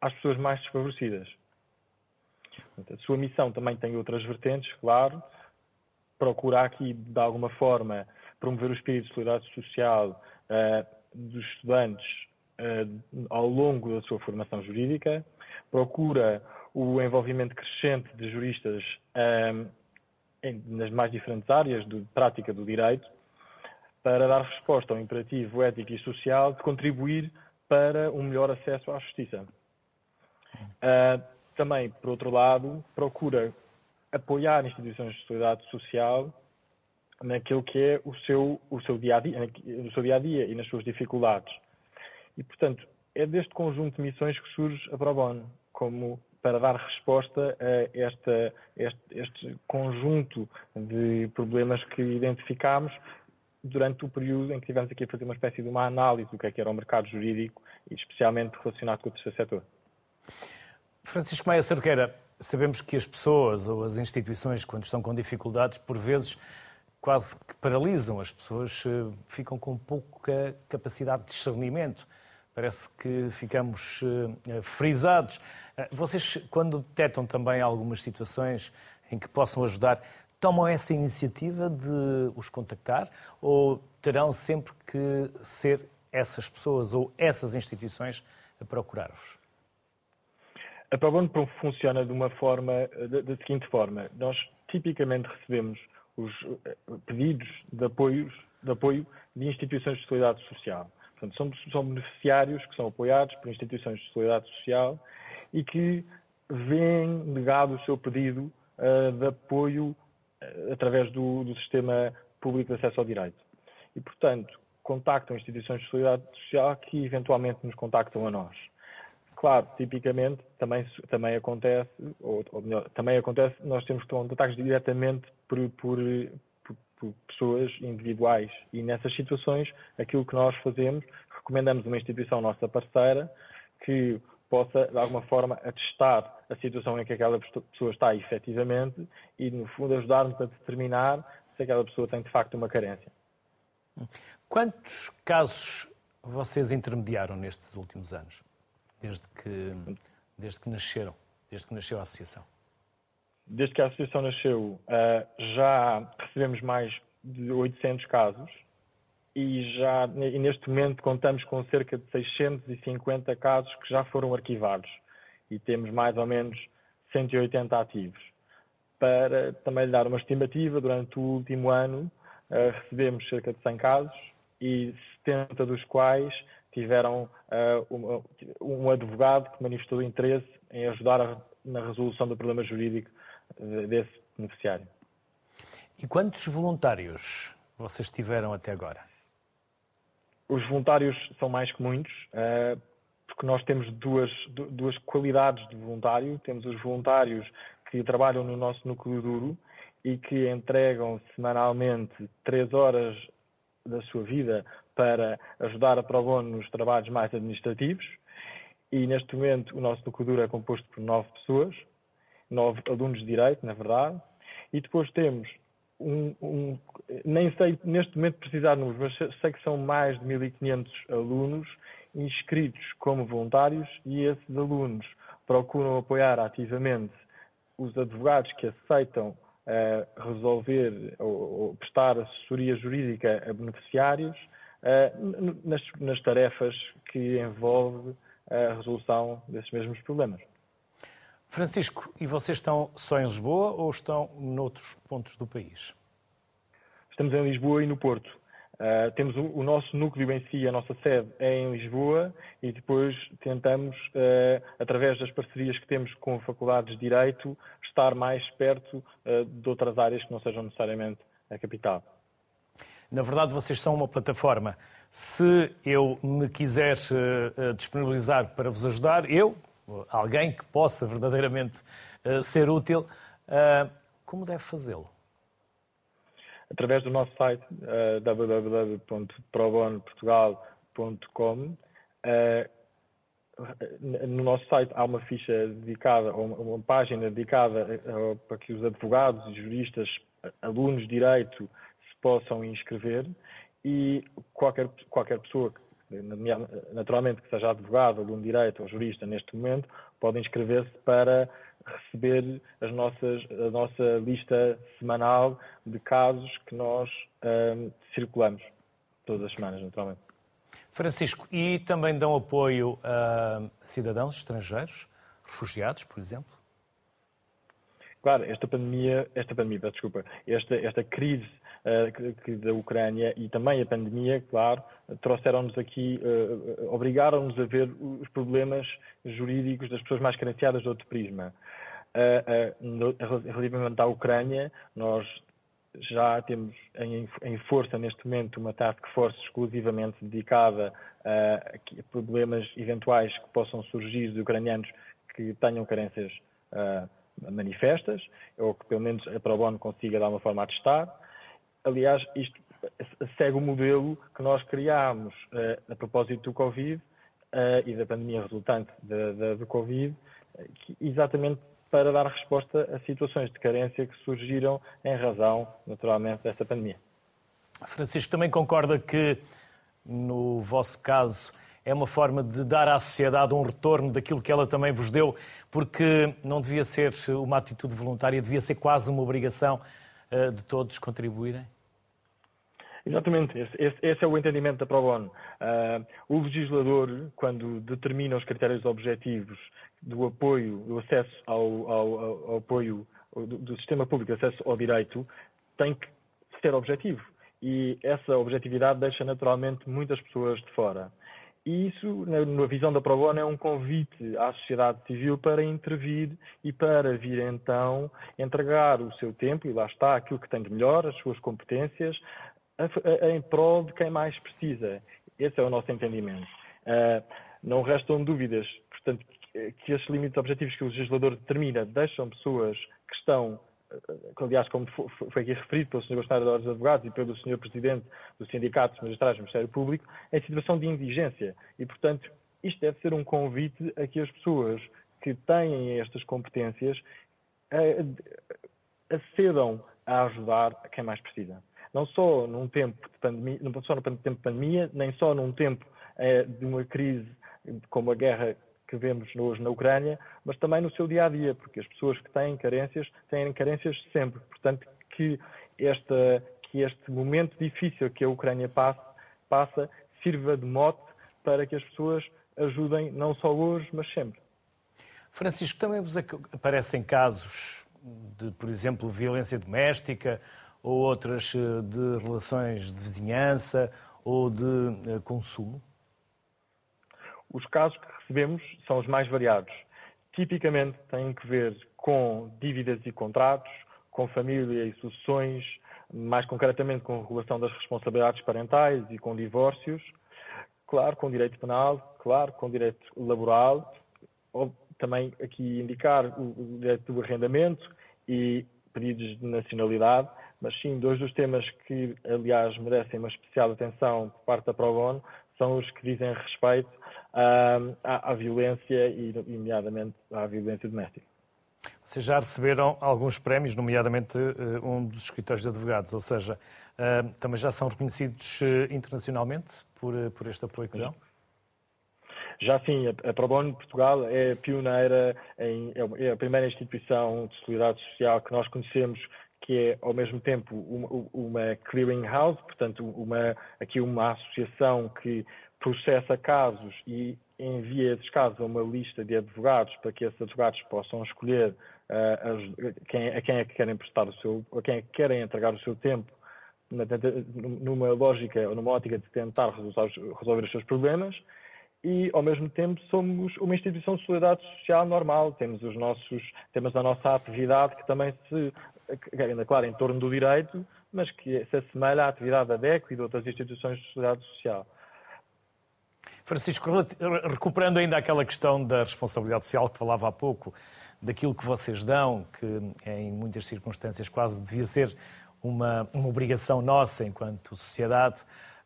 às pessoas mais desfavorecidas. A sua missão também tem outras vertentes, claro, procura aqui, de alguma forma, promover o espírito de solidariedade social uh, dos estudantes uh, ao longo da sua formação jurídica, procura o envolvimento crescente de juristas uh, em, nas mais diferentes áreas de prática do direito, para dar resposta ao imperativo ético e social de contribuir para um melhor acesso à justiça. Uh, também, por outro lado, procura apoiar instituições de solidariedade social naquilo que é o seu, o seu dia a dia, no seu dia a dia e nas suas dificuldades. E, portanto, é deste conjunto de missões que surge a Pro Bono, como para dar resposta a esta, este, este conjunto de problemas que identificámos durante o período em que tivemos aqui a fazer uma espécie de uma análise do que, é que era o mercado jurídico, e especialmente relacionado com o terceiro setor.
Francisco Maia Cerqueira, sabemos que as pessoas ou as instituições, quando estão com dificuldades, por vezes quase que paralisam. As pessoas eh, ficam com pouca capacidade de discernimento. Parece que ficamos eh, frisados. Eh, vocês, quando detectam também algumas situações em que possam ajudar, tomam essa iniciativa de os contactar ou terão sempre que ser essas pessoas ou essas instituições a procurar-vos?
A ProBono funciona de uma forma, da seguinte forma. Nós tipicamente recebemos os eh, pedidos de, apoios, de apoio de instituições de solidariedade social. Portanto, são, são beneficiários que são apoiados por instituições de solidariedade social e que veem negado o seu pedido uh, de apoio uh, através do, do, sistema público de acesso ao direito. E, portanto, contactam instituições de solidariedade social que eventualmente nos contactam a nós. Claro, tipicamente também, também acontece, ou, ou melhor, também acontece, nós temos contactos diretamente por, por, por, por pessoas individuais. E nessas situações, aquilo que nós fazemos, recomendamos uma instituição nossa parceira que possa, de alguma forma, atestar a situação em que aquela pessoa está efetivamente e, no fundo, ajudar-nos a determinar se aquela pessoa tem, de facto, uma carência.
Quantos casos vocês intermediaram nestes últimos anos, desde que, desde que nasceram, desde que nasceu a associação?
Desde que a associação nasceu, eh, já recebemos mais de 800 casos e já e neste momento contamos com cerca de 650 casos que já foram arquivados e temos mais ou menos 180 ativos. Para também lhe dar uma estimativa, durante o último ano uh, recebemos cerca de 100 casos e 70 dos quais tiveram uh, um advogado que manifestou interesse em ajudar a, na resolução do problema jurídico desse beneficiário.
E quantos voluntários vocês tiveram até agora?
Os voluntários são mais que muitos, eh, porque nós temos duas, duas qualidades de voluntário. Temos os voluntários que trabalham no nosso núcleo duro e que entregam semanalmente três horas da sua vida para ajudar a Probono nos trabalhos mais administrativos. E neste momento o nosso núcleo duro é composto por nove pessoas, nove alunos de direito, na verdade. E depois temos um, um, nem sei neste momento precisar de números, mas sei que são mais de 1.500 alunos inscritos como voluntários e esses alunos procuram apoiar ativamente os advogados que aceitam uh, resolver ou, ou, prestar assessoria jurídica a beneficiários uh, nas, nas tarefas que envolve a resolução desses mesmos problemas.
Francisco, e vocês estão só em Lisboa ou estão noutros pontos do país?
Estamos em Lisboa e no Porto. Uh, temos o, o, nosso núcleo em si, a nossa sede é em Lisboa e depois tentamos, uh, através das parcerias que temos com faculdades de Direito, estar mais perto uh, de outras áreas que não sejam necessariamente a capital.
Na verdade, vocês são uma plataforma. Se eu me quiser disponibilizar para vos ajudar, eu, alguém que possa verdadeiramente uh, ser útil, como deve fazê-lo?
Através do nosso site uh, no nosso site há uma ficha dedicada, uma página dedicada para que os advogados juristas, alunos de direito, possam inscrever e qualquer, qualquer pessoa naturalmente que seja advogado, aluno de direito ou jurista neste momento, pode inscrever-se para receber as nossas, a nossa lista semanal de casos que nós um, circulamos todas as semanas, naturalmente.
Francisco, e também dão apoio a cidadãos estrangeiros, refugiados, por exemplo?
Claro, esta pandemia, esta pandemia, desculpa, esta, esta crise da Ucrânia e também a pandemia, claro, trouxeram-nos aqui, uh, obrigaram-nos a ver os problemas jurídicos das pessoas mais carenciadas de outro prisma. Uh, relativamente à Ucrânia, nós já temos em, força neste momento uma task force exclusivamente dedicada a problemas eventuais que possam surgir de ucranianos que tenham carências manifestas, ou que pelo menos a ProBono consiga dar uma forma a testar. Aliás, isto segue o modelo que nós criámos uh, a propósito do Covid uh, e da pandemia resultante do Covid, exatamente para dar resposta a situações de carência que surgiram em razão, naturalmente, dessa pandemia.
Francisco, também concorda que, no vosso caso, é uma forma de dar à sociedade um retorno daquilo que ela também vos deu, porque não devia ser uma atitude voluntária, devia ser quase uma obrigação uh, de todos contribuírem?
Exatamente, esse, esse, esse, é o entendimento da ProBono. Uh, o legislador, quando determina os critérios objetivos do apoio, do acesso ao, ao, ao apoio do, do, sistema público acesso ao direito, tem que ser objetivo. E essa objetividade deixa naturalmente muitas pessoas de fora. E isso, na, na visão da ProBono, é um convite à sociedade civil para intervir e para vir então entregar o seu tempo, e lá está aquilo que tem de melhor, as suas competências, a, a, em prol de quem mais precisa. Esse é o nosso entendimento. Uh, não restam dúvidas, portanto, que esses limites objetivos que o legislador determina deixam pessoas que estão que aliás, como foi aqui referido pelo Sr. Ordem dos Advogados e pelo Sr. Presidente do Sindicato dos Magistrados do Ministério Público, em situação de indigência. E, portanto, isto deve ser um convite a que as pessoas que têm estas competências acedam a ajudar quem mais precisa. Não só num tempo de pandemia, não só tempo de pandemia, nem só num tempo eh, de uma crise como a guerra que vemos hoje na Ucrânia, mas também no seu dia a dia, porque as pessoas que têm carências têm carências sempre. Portanto, que, esta, que este momento difícil que a Ucrânia passa, passa sirva de mote para que as pessoas ajudem não só hoje, mas sempre.
Francisco, também vos aparecem casos de, por exemplo, violência doméstica ou outras eh, de relações de vizinhança ou de eh, consumo?
Os casos que recebemos são os mais variados. Tipicamente têm que ver com dívidas e contratos, com família e sucessões, mais concretamente com regulação das responsabilidades parentais e com divórcios, claro, com direito penal, claro, com direito laboral, ou também aqui indicar o direito do arrendamento e pedidos de nacionalidade, mas sim, dois dos temas que, aliás, merecem uma especial atenção por parte da ProBono são os que dizem respeito à, à, à violência e, nomeadamente, à violência doméstica.
Vocês já receberam alguns prémios, nomeadamente uh, um dos escritórios de advogados, ou seja, uh, também já são reconhecidos uh, internacionalmente por, por este apoio que dão?
Já sim, a ProBono Portugal é pioneira, em, é a primeira instituição de solidariedade social que nós conhecemos que é ao mesmo tempo uma, uma clearing house, portanto uma, aqui uma associação que processa casos e envia esses casos a uma lista de advogados para que esses advogados possam escolher uh, quem, a quem é que querem prestar o seu, a quem é que querem entregar o seu tempo numa lógica ou numa ótica de tentar resolver, resolver os seus problemas. E ao mesmo tempo somos uma instituição de solidariedade social normal. Temos os nossos temos a nossa atividade que também se ainda claro em torno do direito mas que se assemelha à atividade da DECO e de outras instituições de solidariedade social.
Francisco, recuperando ainda aquela questão da responsabilidade social que falava há pouco, daquilo que vocês dão, que em muitas circunstâncias quase devia ser uma, uma obrigação nossa enquanto sociedade,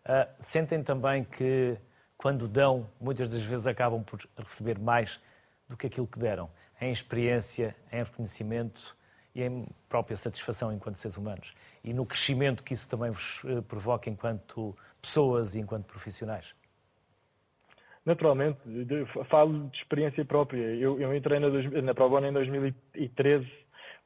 uh, sentem também que quando dão, muitas das vezes acabam por receber mais do que aquilo que deram, em experiência, em reconhecimento e em própria satisfação enquanto seres humanos. E no crescimento que isso também vos eh, provoca enquanto pessoas e enquanto profissionais.
Naturalmente, falo de experiência própria. Eu, eu entrei na, na ProBono em 2013,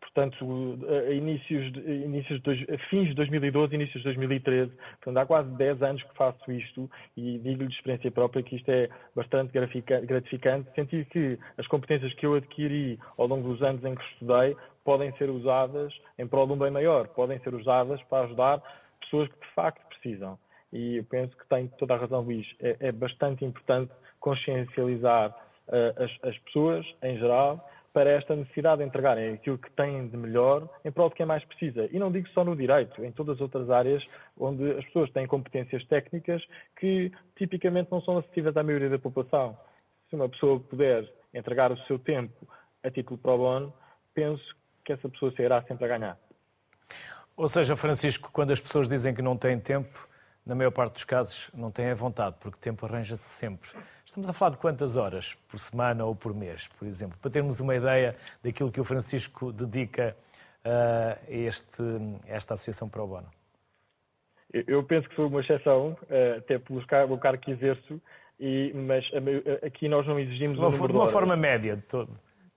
portanto, a inícios de, inícios de, fins de 2012, inícios de 2013. Portanto, há quase 10 anos que faço isto e digo-lhe de experiência própria que isto é bastante gratificante. Sentir que as competências que eu adquiri ao longo dos anos em que estudei podem ser usadas em prol de um bem maior, podem ser usadas para ajudar pessoas que de facto precisam e eu penso que tem toda a razão, Luís. É, é bastante importante consciencializar uh, as, as, pessoas, em geral, para esta necessidade de entregarem aquilo que têm de melhor em prol de quem mais precisa. E não digo só no direito, em todas as outras áreas onde as pessoas têm competências técnicas que tipicamente não são acessíveis à maioria da população. Se uma pessoa puder entregar o seu tempo a título pro bono, penso que essa pessoa sairá sempre a ganhar.
Ou seja, Francisco, quando as pessoas dizem que não têm tempo, na maior parte dos casos, não têm a vontade, porque tempo arranja-se sempre. Estamos a falar de quantas horas por semana ou por mês, por exemplo, para termos uma ideia daquilo que o Francisco dedica uh, a, este, a esta Associação Pro Bono.
Eu penso que sou uma exceção, uh, até pelo cargo, cargo que exerço, e, mas aqui nós não exigimos
uma,
um número
de uma forma média de todo.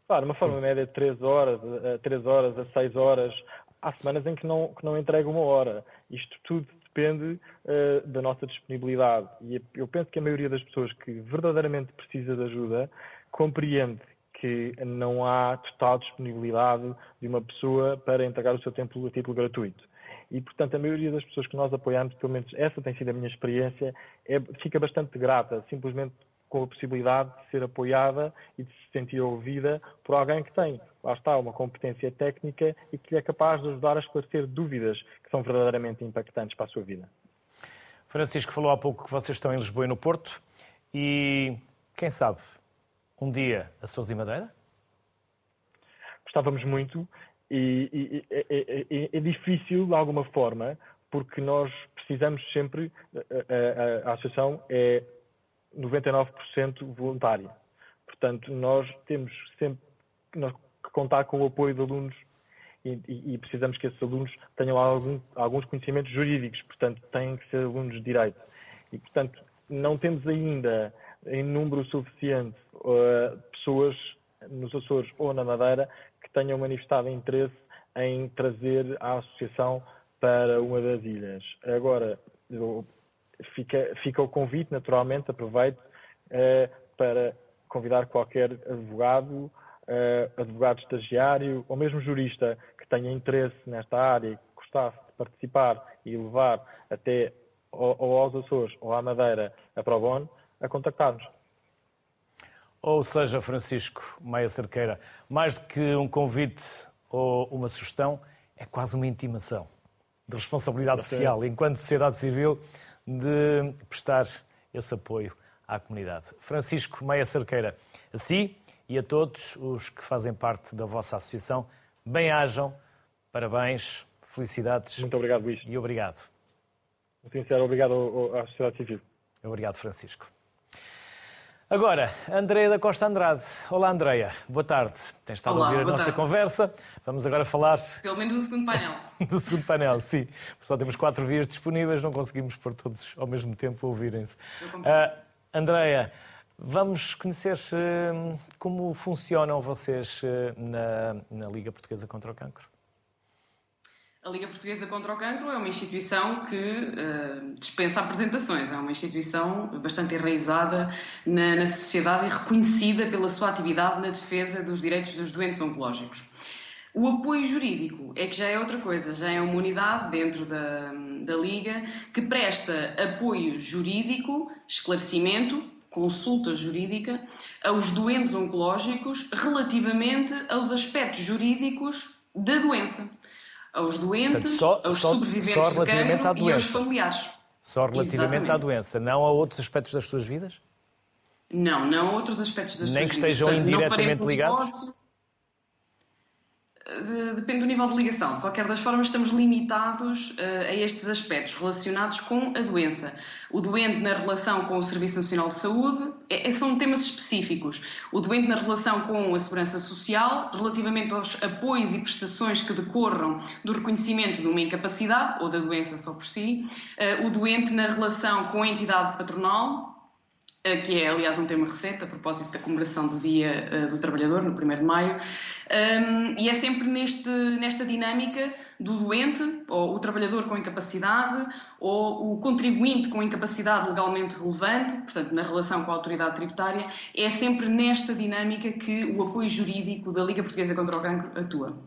Claro, uma forma Sim. média de 3 horas, a 3 horas, a 6 horas. Há semanas em que não, que não entrego uma hora. Isto tudo depende uh, da nossa disponibilidade. E eu penso que a maioria das pessoas que verdadeiramente precisa de ajuda compreende que não há total disponibilidade de uma pessoa para entregar o seu tempo a título gratuito. E, portanto, a maioria das pessoas que nós apoiamos, pelo menos essa tem sido a minha experiência, é, fica bastante grata, simplesmente com a possibilidade de ser apoiada e de se sentir ouvida por alguém que tem, lá está, uma competência técnica e que lhe é capaz de ajudar a esclarecer dúvidas que são verdadeiramente impactantes para a sua vida.
Francisco falou há pouco que vocês estão em Lisboa e no Porto e, quem sabe, um dia a Sousa e Madeira?
Gostávamos muito E, e é, é, é, é, difícil, de alguma forma, porque nós precisamos sempre, a, a, a associação é 99% voluntária. Portanto, nós temos sempre que contar com o apoio de alunos e, e, precisamos que esses alunos tenham algum, alguns conhecimentos jurídicos, portanto, têm que ser alunos de direito. E, portanto, não temos ainda em número suficiente uh, pessoas nos Açores ou na Madeira que tenham manifestado interesse em trazer a associação para uma das ilhas. Agora, fica, fica o convite, naturalmente, aproveito, uh, para convidar qualquer advogado, uh, advogado estagiário ou mesmo jurista que tenha interesse nesta área e que gostasse de participar e levar até ou, aos Açores ou à Madeira a Probono, a contactar-nos.
Ou seja, Francisco Maia Cerqueira, mais do que um convite ou uma sugestão, é quase uma intimação de responsabilidade social, enquanto sociedade civil, de prestar esse apoio à comunidade. Francisco Maia Cerqueira, a si e a todos os que fazem parte da vossa associação, bem-ajam, parabéns, felicidades.
Muito obrigado, Luís.
E obrigado.
Um sincero obrigado à sociedade civil.
Obrigado, Francisco. Agora, Andreia da Costa Andrade. Olá, Andreia. Boa tarde. Tens estado Olá, a ouvir a nossa tarde. conversa. Vamos agora falar.
Pelo menos do segundo painel. (laughs)
do segundo painel, sim. Só temos quatro vias disponíveis, não conseguimos pôr todos ao mesmo tempo a ouvirem-se. Uh, Andreia, vamos conhecer uh, como funcionam vocês uh, na, na Liga Portuguesa contra o Cancro.
A Liga Portuguesa contra o Cancro é uma instituição que uh, dispensa apresentações, é uma instituição bastante enraizada na, na, sociedade e reconhecida pela sua atividade na defesa dos direitos dos doentes oncológicos. O apoio jurídico é que já é outra coisa, já é uma unidade dentro da, da Liga que presta apoio jurídico, esclarecimento, consulta jurídica aos doentes oncológicos relativamente aos aspectos jurídicos da doença aos doentes, Portanto, só, aos só, sobreviventes só relativamente à doença. e aos familiares.
Só relativamente Exatamente. à doença, não a outros aspectos das suas vidas?
Não, não a outros aspectos das
Nem
suas
vidas. Nem que estejam
Portanto,
indiretamente ligados?
Depende do nível de ligação. De qualquer das formas, estamos limitados uh, a estes aspectos relacionados com a doença. O doente na relação com o Serviço Nacional de Saúde é, é, são temas específicos. O doente na relação com a Segurança Social, relativamente aos apoios e prestações que decorram do reconhecimento de uma incapacidade ou da doença só por si. Uh, o doente na relação com a entidade patronal, que é, aliás, um tema recente, a propósito da comemoração do Dia uh, do Trabalhador, no 1 de maio, e é sempre neste, nesta dinâmica do doente, ou o trabalhador com incapacidade, ou o contribuinte com incapacidade legalmente relevante, portanto, na relação com a autoridade tributária, é sempre nesta dinâmica que o apoio jurídico da Liga Portuguesa contra o Cancro atua.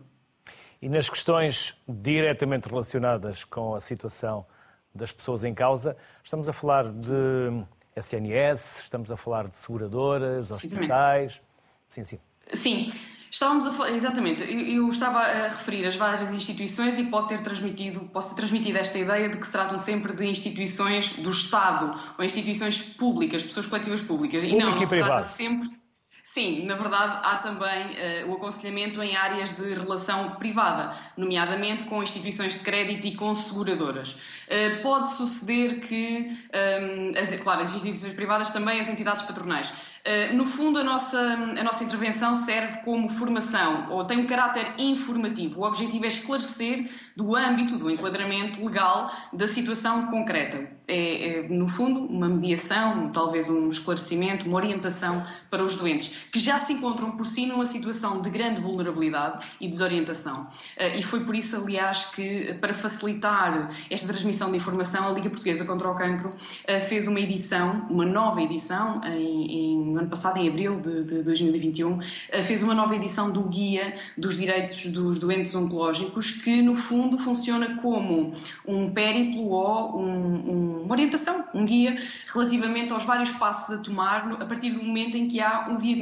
E nas questões diretamente relacionadas com a situação das pessoas em causa, estamos a falar de SNS, estamos a falar de seguradoras, hospitais. Sim, sim.
Sim. Estávamos a falar, exatamente, eu, estava a referir as várias instituições e pode ter transmitido, posso ter transmitido esta ideia de que se tratam sempre de instituições do Estado ou instituições públicas, pessoas coletivas públicas.
Público e não, não
se
privado.
trata sempre Sim, na verdade há também uh, o aconselhamento em áreas de relação privada, nomeadamente com instituições de crédito e com seguradoras. Uh, pode suceder que, um, ehm, as, claro, as instituições privadas também, as entidades patronais, eh, no fundo, a nossa, a nossa intervenção serve como formação, ou tem um caráter informativo. O objetivo é esclarecer do âmbito, do enquadramento legal da situação concreta. É, é, no fundo, uma mediação, talvez um esclarecimento, uma orientação para os doentes, que já se encontram por si numa situação de grande vulnerabilidade e desorientação. Eh, e foi por isso, aliás, que, para facilitar esta transmissão de informação, a Liga Portuguesa contra o Cancro eh, fez uma edição, uma nova edição, no ano passado, em abril de, de 2021, eh, fez uma nova edição do Guia dos Direitos dos Doentes Oncológicos, que no fundo funciona como um périplo ou um, uma orientação, um guia relativamente aos vários passos a tomar a partir do momento em que há um diagnóstico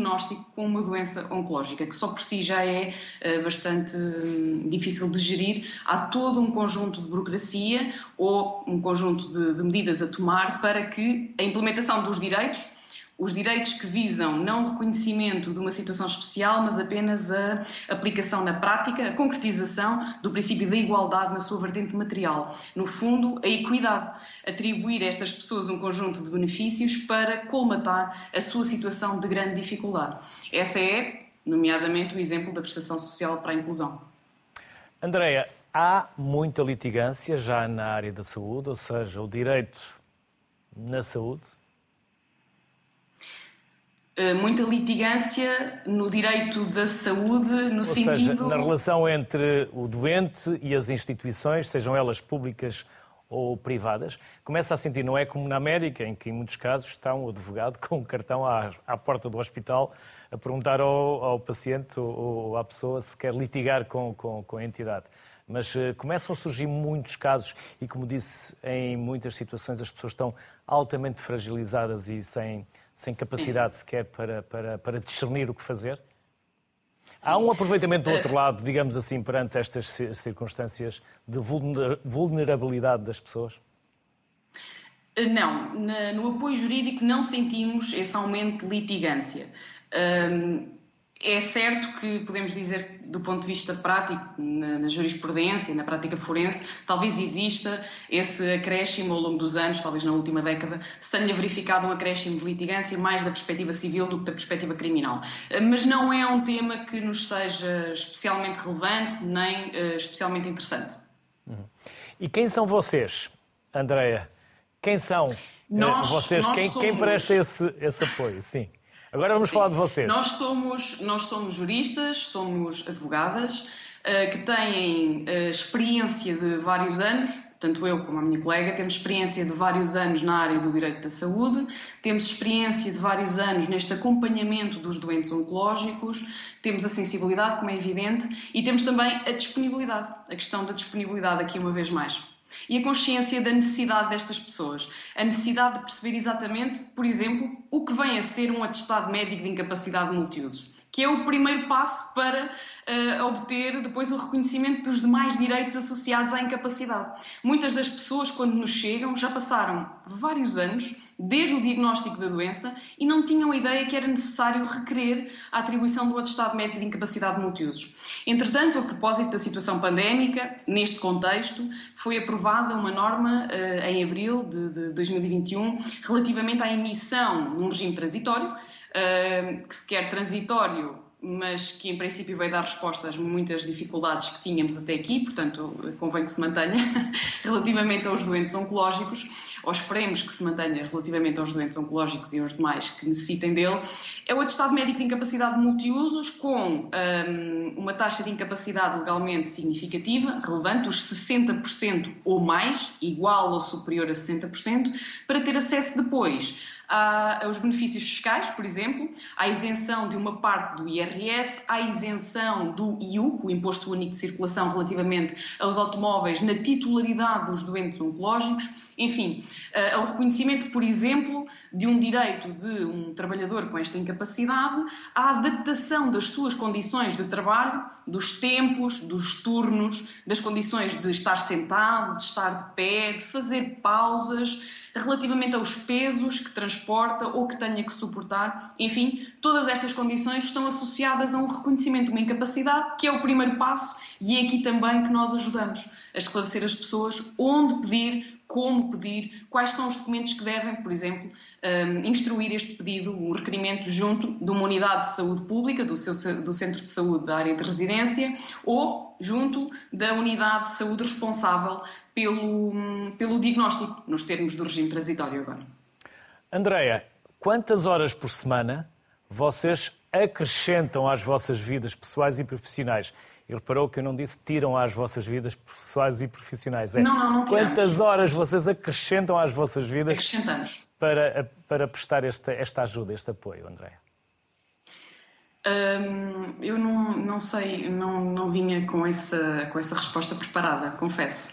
com uma doença oncológica, que só por si já é uh, bastante um, difícil de gerir. Há todo um conjunto de burocracia ou um conjunto de, de medidas a tomar para que a implementação dos direitos os direitos que visam não o reconhecimento de uma situação especial, mas apenas a aplicação na prática, a concretização do princípio da igualdade na sua vertente material. No fundo, a equidade, atribuir a estas pessoas um conjunto de benefícios para colmatar a sua situação de grande dificuldade. Essa é, nomeadamente, o exemplo da prestação social para a inclusão.
Andreia, há muita litigância já na área da saúde, ou seja, o direito na saúde?
Eh, muita litigância no direito da saúde, no
Ou
sentido.
Seja, na relação entre o doente e as instituições, sejam elas públicas ou privadas, começa a sentir, não é como na América, em que em muitos casos está um advogado (laughs) com um cartão à, à porta do hospital a perguntar ao, ao paciente ou, ou, à pessoa se quer litigar com, com, com a entidade. Mas uh, começam a surgir muitos casos e, como disse, em muitas situações as pessoas estão altamente fragilizadas e sem sem capacidade sequer para, para, para discernir o que fazer? Sim. Há um aproveitamento do outro lado, digamos assim, perante estas circunstâncias de vulnerabilidade das pessoas?
Não, no apoio jurídico não sentimos esse aumento de litigância. É certo que podemos dizer, do ponto de vista prático, na, na, jurisprudência, na prática forense, talvez exista esse acréscimo ao longo dos anos, talvez na última década, se tenha verificado um acréscimo de litigância mais da perspectiva civil do que da perspectiva criminal. Mas não é um tema que nos seja especialmente relevante nem uh, especialmente interessante.
Uhum. E quem são vocês, Andreia? Quem são eh, nós, vocês? Nós quem, somos... quem presta esse, esse apoio? Sim. Agora vamos Sim. falar de vocês.
Nós somos, nós somos juristas, somos advogadas, uh, que têm uh, experiência de vários anos, tanto eu como a minha colega, temos experiência de vários anos na área do direito da saúde, temos experiência de vários anos neste acompanhamento dos doentes oncológicos, temos a sensibilidade, como é evidente, e temos também a disponibilidade, a questão da disponibilidade aqui uma vez mais. E a consciência da necessidade destas pessoas. A necessidade de perceber exatamente, por exemplo, o que vem a ser um atestado médico de incapacidade multiusos que é o primeiro passo para uh, obter depois o reconhecimento dos demais direitos associados à incapacidade. Muitas das pessoas, quando nos chegam, já passaram vários anos, desde o diagnóstico da doença, e não tinham ideia que era necessário requerer a atribuição do atestado médico de incapacidade multiusos. Entretanto, a propósito da situação pandémica, neste contexto, foi aprovada uma norma uh, em abril de, de 2021 relativamente à emissão num regime transitório que se quer transitório, mas que em princípio vai dar resposta às muitas dificuldades que tínhamos até aqui, portanto convém que se mantenha (laughs) relativamente aos doentes oncológicos, ou esperemos que se mantenha relativamente aos doentes oncológicos e aos demais que necessitem dele, é o atestado médico de incapacidade multiusos com um, uma taxa de incapacidade legalmente significativa, relevante, os 60% ou mais, igual ou superior a 60%, para ter acesso depois aos benefícios fiscais, por exemplo, à isenção de uma parte do IRS, à isenção do IU, o Imposto Único de Circulação, relativamente aos automóveis na titularidade dos doentes oncológicos, enfim, eh, ao reconhecimento, por exemplo, de um direito de um trabalhador com esta incapacidade à adaptação das suas condições de trabalho, dos tempos, dos turnos, das condições de estar sentado, de estar de pé, de fazer pausas relativamente aos pesos que transporta ou que tenha que suportar. Enfim, todas estas condições estão associadas a um reconhecimento de uma incapacidade, que é o primeiro passo, e é aqui também que nós ajudamos a esclarecer as pessoas onde pedir, como pedir, quais são os documentos que devem, por exemplo, um, instruir este pedido, o um requerimento junto de uma unidade de saúde pública, do, seu, do centro de saúde da área de residência, ou junto da unidade de saúde responsável pelo, pelo diagnóstico, nos termos do regime transitório agora.
Andreia, quantas horas por semana vocês acrescentam às vossas vidas pessoais e profissionais? E reparou que eu não disse tiram às vossas vidas pessoais e profissionais.
É, não, não, não
Quantas horas vocês acrescentam às vossas vidas
Acrescentamos.
Para, para prestar esta, esta ajuda, este apoio, André?
Hum, eu não, não sei, não, não vinha com essa, com essa resposta preparada, confesso.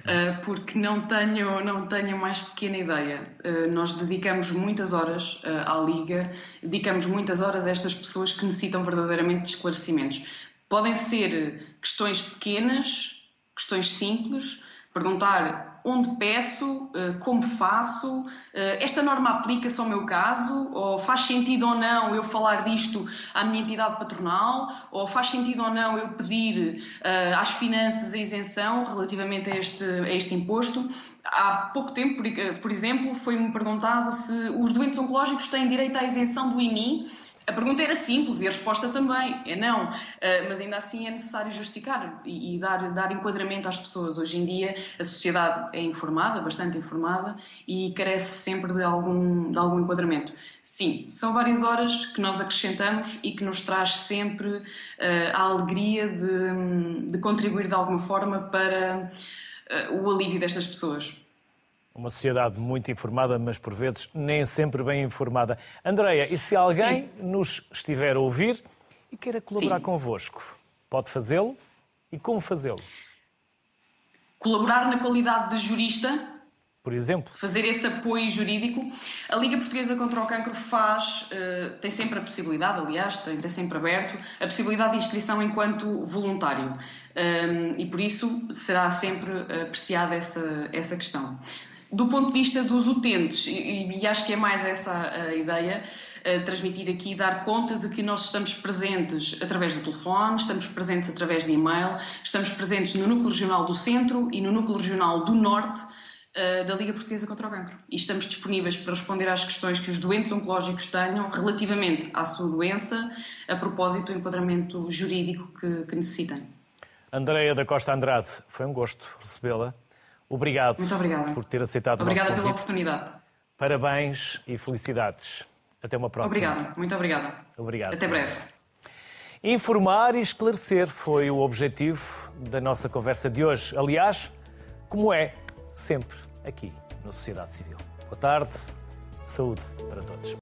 Uh, porque não tenho, não tenho mais pequena ideia. Uh, nós dedicamos muitas horas uh, à Liga, dedicamos muitas horas a estas pessoas que necessitam verdadeiramente de esclarecimentos. Podem ser questões pequenas, questões simples, perguntar onde peço, como faço, esta norma aplica-se ao meu caso, ou faz sentido ou não eu falar disto à minha entidade patronal, ou faz sentido ou não eu pedir às finanças a isenção relativamente a este, a este imposto. Há pouco tempo, por exemplo, foi-me perguntado se os doentes oncológicos têm direito à isenção do IMI a pergunta era simples e a resposta também é não, eh, mas ainda assim é necessário justificar e dar, dar enquadramento às pessoas. Hoje em dia a sociedade é informada, bastante informada, e carece sempre de algum, de algum enquadramento. Sim, são várias horas que nós acrescentamos e que nos traz sempre uh, a alegria de, de, contribuir de alguma forma para uh, o alívio destas pessoas.
Uma sociedade muito informada, mas por vezes nem sempre bem informada. Andreia, e se alguém Sim. nos estiver a ouvir e queira colaborar Sim. convosco, pode fazê-lo? E como fazê-lo?
Colaborar na qualidade de jurista,
por exemplo?
Fazer esse apoio jurídico. A Liga Portuguesa contra o Cancro faz, uh, tem sempre a possibilidade, aliás, tem, tem, sempre aberto, a possibilidade de inscrição enquanto voluntário. Um, e por isso será sempre apreciada essa, essa questão. Do ponto de vista dos utentes, e, e acho que é mais essa a ideia, a transmitir aqui, dar conta de que nós estamos presentes através do telefone, estamos presentes através de e-mail, estamos presentes no Núcleo Regional do Centro e no Núcleo Regional do Norte uh, da Liga Portuguesa contra o Cancro. E estamos disponíveis para responder às questões que os doentes oncológicos tenham relativamente à sua doença, a propósito do enquadramento jurídico que, que necessitem.
Andreia da Costa Andrade, foi um gosto recebê-la. Obrigado
Muito obrigada.
por ter aceitado
obrigada
o nosso
convite. Obrigada pela oportunidade.
Parabéns e felicidades. Até uma próxima.
Obrigada, muito obrigada.
Obrigado.
Até breve.
Informar e esclarecer foi o objetivo da nossa conversa de hoje. Aliás, como é sempre aqui na Sociedade Civil. Boa tarde, saúde para todos.